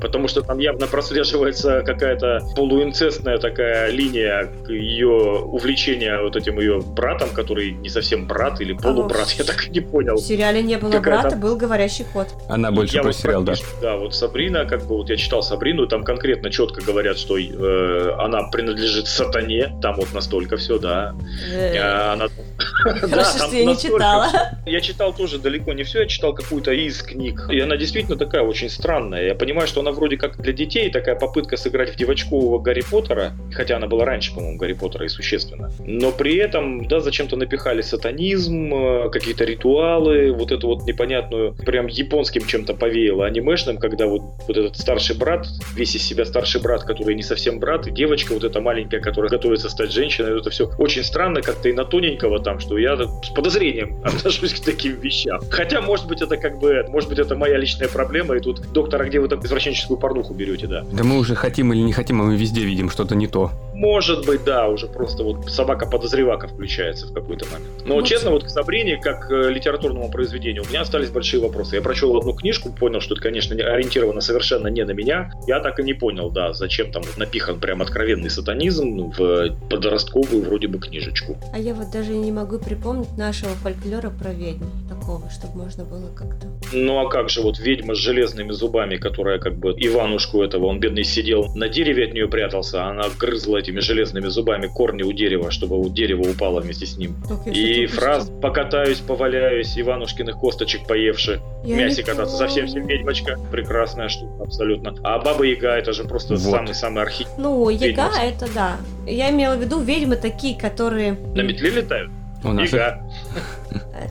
Потому что там явно прослеживается какая-то полуинцестная такая линия ее увлечения вот этим ее братом, который не совсем брат или полубрат, я так и не понял. В сериале не было брата, был говорящий кот. Она больше я про вот сериал, да. Да, вот Сабрина, как бы вот я читал Сабрину, там конкретно четко говорят, что э, она принадлежит сатане, там вот настолько все, да. Э. А, она... Хорошо, что я не читала. Я читал тоже далеко не все, я читал какую-то из книг. И она действительно такая очень странная. Я понимаю, что она вроде как для детей такая попытка сыграть в девочкового Гарри Поттера, хотя она была раньше, по-моему, Гарри Поттера и существенно. Но при этом, да, зачем-то напихали сатанизм, Э, какие-то ритуалы, вот эту вот непонятную, прям японским чем-то повеяло анимешным, когда вот, вот этот старший брат, весь из себя старший брат, который не совсем брат, и девочка вот эта маленькая, которая готовится стать женщиной, это все очень странно как-то и на тоненького там, что я с подозрением отношусь к таким вещам. Хотя, может быть, это как бы, может быть, это моя личная проблема, и тут, доктор, а где вы так извращенческую порнуху берете, да? Да мы уже хотим или не хотим, а мы везде видим что-то не то. Может быть, да, уже просто вот собака-подозревака включается в какой-то момент. Но, вот. честно, вот к Сабрине, как к литературному произведению, у меня остались большие вопросы. Я прочел одну книжку, понял, что это, конечно, ориентировано совершенно не на меня. Я так и не понял, да, зачем там вот напихан прям откровенный сатанизм в подростковую вроде бы книжечку. А я вот даже не могу припомнить нашего фольклора про ведьм такого, чтобы можно было как-то... Ну а как же вот ведьма с железными зубами, которая как бы Иванушку этого, он бедный сидел на дереве от нее прятался, а она грызла этими железными зубами корни у дерева, чтобы у дерева упало вместе с ним. Так, и фраз «покатаюсь, поваляюсь, Иванушкиных косточек поевши». Я Мясе кататься, совсем всем ведьмочка. Прекрасная штука, абсолютно. А Баба Яга это же просто самый-самый вот. архи. Ну, Яга это да. Я имела в виду ведьмы такие, которые... На метле летают? У нас.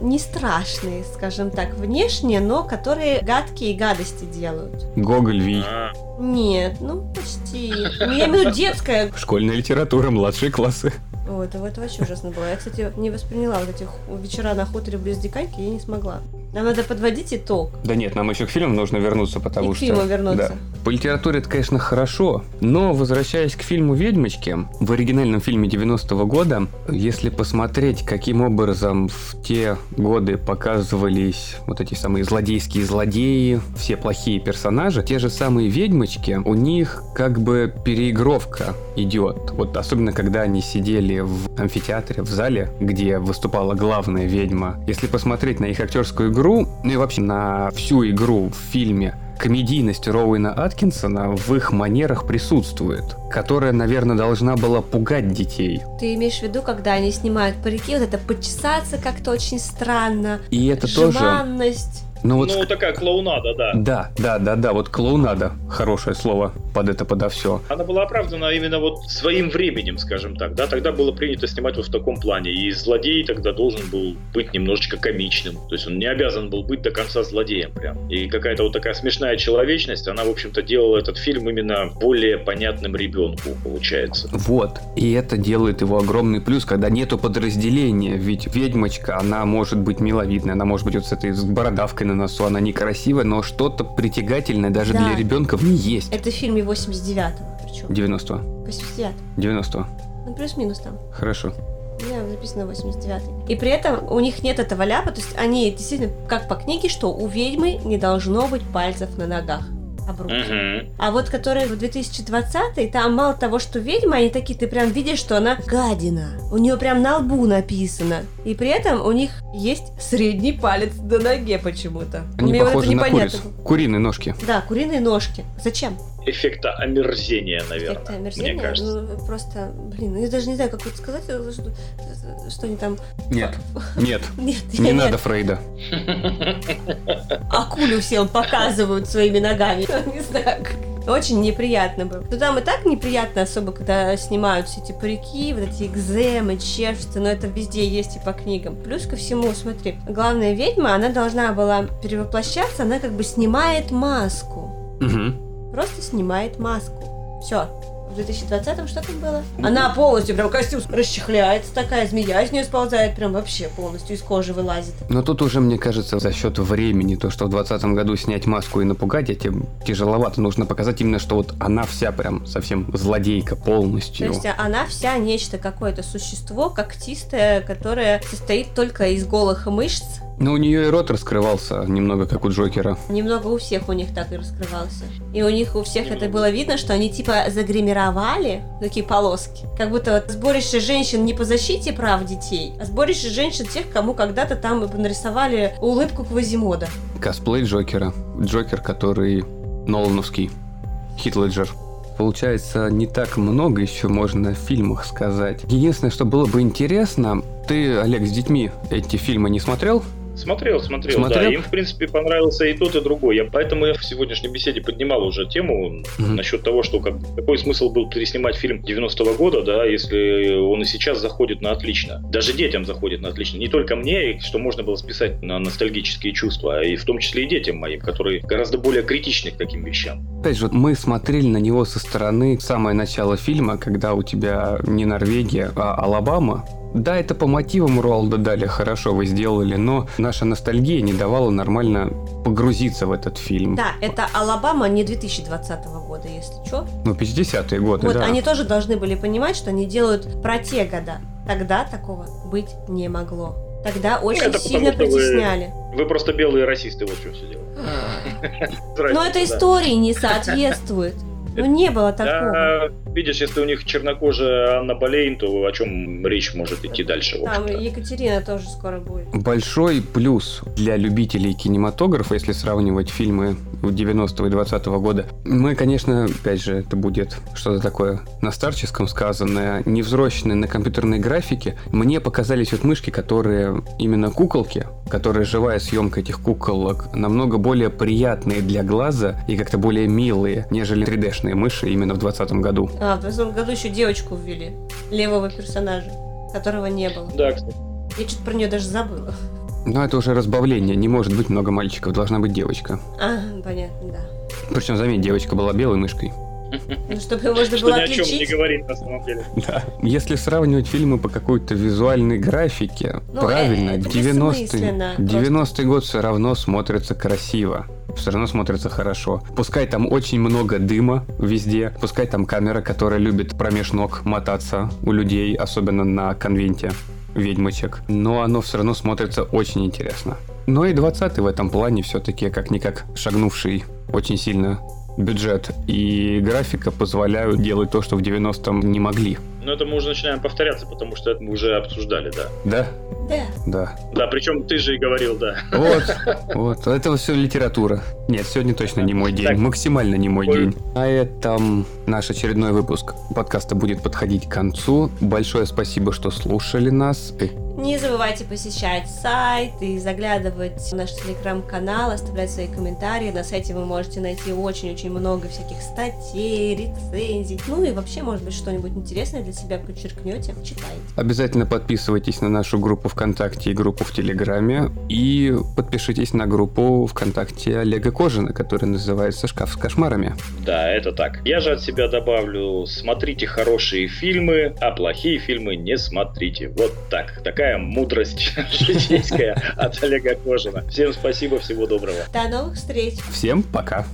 Не страшные, скажем так, внешне, но которые гадкие гадости делают. Гоголь Ви. А. Нет, ну почти. Ну, я имею в виду детская. Школьная литература, младшие классы. О, это, это вообще ужасно было. Я, кстати, не восприняла вот этих вечера на хуторе близ Диканьки, я не смогла. Нам надо подводить итог. Да нет, нам еще к фильму нужно вернуться, потому И что... к фильму вернуться. Да. По литературе это, конечно, хорошо, но возвращаясь к фильму «Ведьмочки», в оригинальном фильме 90-го года, если посмотреть, каким образом в те годы показывались вот эти самые злодейские злодеи, все плохие персонажи, те же самые «Ведьмочки», у них как бы переигровка идет. Вот особенно, когда они сидели в амфитеатре, в зале, где выступала главная ведьма. Если посмотреть на их актерскую игру, ну и вообще на всю игру в фильме, комедийность Роуэна Аткинсона в их манерах присутствует, которая, наверное, должна была пугать детей. Ты имеешь в виду, когда они снимают парики, вот это почесаться как-то очень странно. И это тоже Ну, вот Ну, такая клоунада, да. Да, да, да, да, вот клоунада, хорошее слово под это, подо все. Она была оправдана именно вот своим временем, скажем так, да, тогда было принято снимать вот в таком плане, и злодей тогда должен был быть немножечко комичным, то есть он не обязан был быть до конца злодеем прям. И какая-то вот такая смешная человечность, она, в общем-то, делала этот фильм именно более понятным ребенку, получается. Вот. И это делает его огромный плюс, когда нету подразделения. Ведь ведьмочка, она может быть миловидная, она может быть вот с этой с бородавкой на носу, она некрасивая, но что-то притягательное даже Да. для ребенка в ней есть. Это в фильме 89-го, причем. 90 89 90 Ну, плюс-минус там. Хорошо. У меня записано 89 И при этом у них нет этого ляпа, то есть они действительно, как по книге, что у ведьмы не должно быть пальцев на ногах. Обрубки. Мгм. А вот которые в 2020 там мало того, что ведьма, они такие, ты прям видишь, что она гадина. У нее прям на лбу написано. И при этом у них есть средний палец до ноге почему-то. Они Мне вот похожи это на непонятно. куриц. Куриные ножки. Да, куриные ножки. Зачем? Эффекта омерзения, наверное, Эффекты мне омерзения? кажется. Ну, просто, блин, я даже не знаю, как это сказать, что, что они там... Нет. Нет. Нет, Не я надо нет. Фрейда. акулю всем показывают своими ногами. Не знаю, как. Очень неприятно было. Но там и так неприятно, особо, когда снимают все эти парики, вот эти экземы, червцы, но это везде есть и по книгам. Плюс ко всему, смотри, главная ведьма, она должна была перевоплощаться, она как бы снимает маску. Угу. Просто снимает маску. Все. В 2020-м что там было? Она полностью прям костюм расчехляется, такая змея из нее сползает, прям вообще полностью из кожи вылазит. Но тут уже, мне кажется, за счет времени, то, что в 2020 году снять маску и напугать этим тяжеловато. Нужно показать именно, что вот она вся прям совсем злодейка То полностью. есть а, она вся нечто какое-то существо когтистое, которое состоит только из голых мышц. Но у нее и рот раскрывался немного, как у Джокера. Немного у всех у них так и раскрывался. И у них у всех это было видно, что они типа загримировали такие полоски. Как будто вот сборище женщин не по защите прав детей, а сборище женщин тех, кому когда-то там нарисовали улыбку Квазимода. Косплей Джокера. Джокер, который Нолановский. Хит Леджер. Получается, не так много еще можно в фильмах сказать. Единственное, что было бы интересно, ты, Олег, с детьми эти фильмы не смотрел? Смотрел, смотрел, Смотрел? да. Им, в принципе, понравился и тот, и другой. Я, поэтому я в сегодняшней беседе поднимал уже тему Мгм. насчет того, что как, какой смысл был переснимать фильм 90-го года, да, если он и сейчас заходит на отлично. Даже детям заходит на отлично. Не только мне, что можно было списать на ностальгические чувства, и в том числе и детям моим, которые гораздо более критичны к таким вещам. Опять же, мы смотрели на него со стороны самое начало фильма, когда у тебя не Норвегия, а Алабама. Да, это по мотивам Руалда Дали хорошо вы сделали, но наша ностальгия не давала нормально погрузиться в этот фильм. Да, это Алабама не 2020 года, если что. Ну, 50-е годы, Вот да. они тоже должны были понимать, что они делают про те года. Тогда такого быть не могло. Тогда очень это сильно потому, что вы- притесняли. Вы просто белые расисты, вот что все дело. Но это истории не соответствует. Ну не было такого. Да, видишь, если у них чернокожая Анна Болейн, то о чем речь может идти дальше? Там? Екатерина тоже скоро будет. Большой плюс для любителей кинематографа, если сравнивать фильмы 90-го и 20-го года. Мы, конечно, опять же, это будет что-то такое на старческом сказанное, невзрощенное на компьютерной графике. Мне показались вот мышки, которые именно куколки, которые живая съемка этих куколок, намного более приятные для глаза и как-то более милые, нежели 3D-шные мыши именно в 20 году. А, в 20 году еще девочку ввели. Левого персонажа, которого не было. Да, кстати. Я что-то про нее даже забыла. Но это уже разбавление, не может быть много мальчиков, должна быть девочка. А, понятно, да. Причем, заметь, девочка была белой мышкой. Ну, чтобы можно Что было ни о чем не отличить. говорит на самом деле. Да. Если сравнивать фильмы по какой-то визуальной графике, Ну, правильно, э, это 90-й, бессмысленно 90-й год все равно смотрится красиво. Все равно смотрится хорошо. Пускай там очень много дыма везде, пускай там камера, которая любит промеж ног мотаться у людей, особенно на конвенте ведьмочек, но оно все равно смотрится очень интересно. Но и 20-й в этом плане все-таки как-никак шагнувший очень сильно бюджет и графика позволяют делать то, что в 90-м не могли. Но это мы уже начинаем повторяться, потому что это мы уже обсуждали, да. Да? Да. Да. Да, причем ты же и говорил, да. Вот, вот. Это все литература. Нет, сегодня точно не мой день. Так. Максимально не мой Ой. день. На этом наш очередной выпуск подкаста будет подходить к концу. Большое спасибо, что слушали нас. Не забывайте посещать сайт и заглядывать в наш телеграм-канал, оставлять свои комментарии. На сайте вы можете найти очень-очень много всяких статей, рецензий. Ну и вообще, может быть, что-нибудь интересное для себя подчеркнете, читайте. Обязательно подписывайтесь на нашу группу ВКонтакте и группу в Телеграме. И подпишитесь на группу ВКонтакте Олега Кожина, которая называется «Шкаф с кошмарами». Да, это так. Я же от себя добавлю, смотрите хорошие фильмы, а плохие фильмы не смотрите. Вот так. Такая мудрость житейская от Олега Кожина. Всем спасибо, всего доброго. До новых встреч! Всем пока!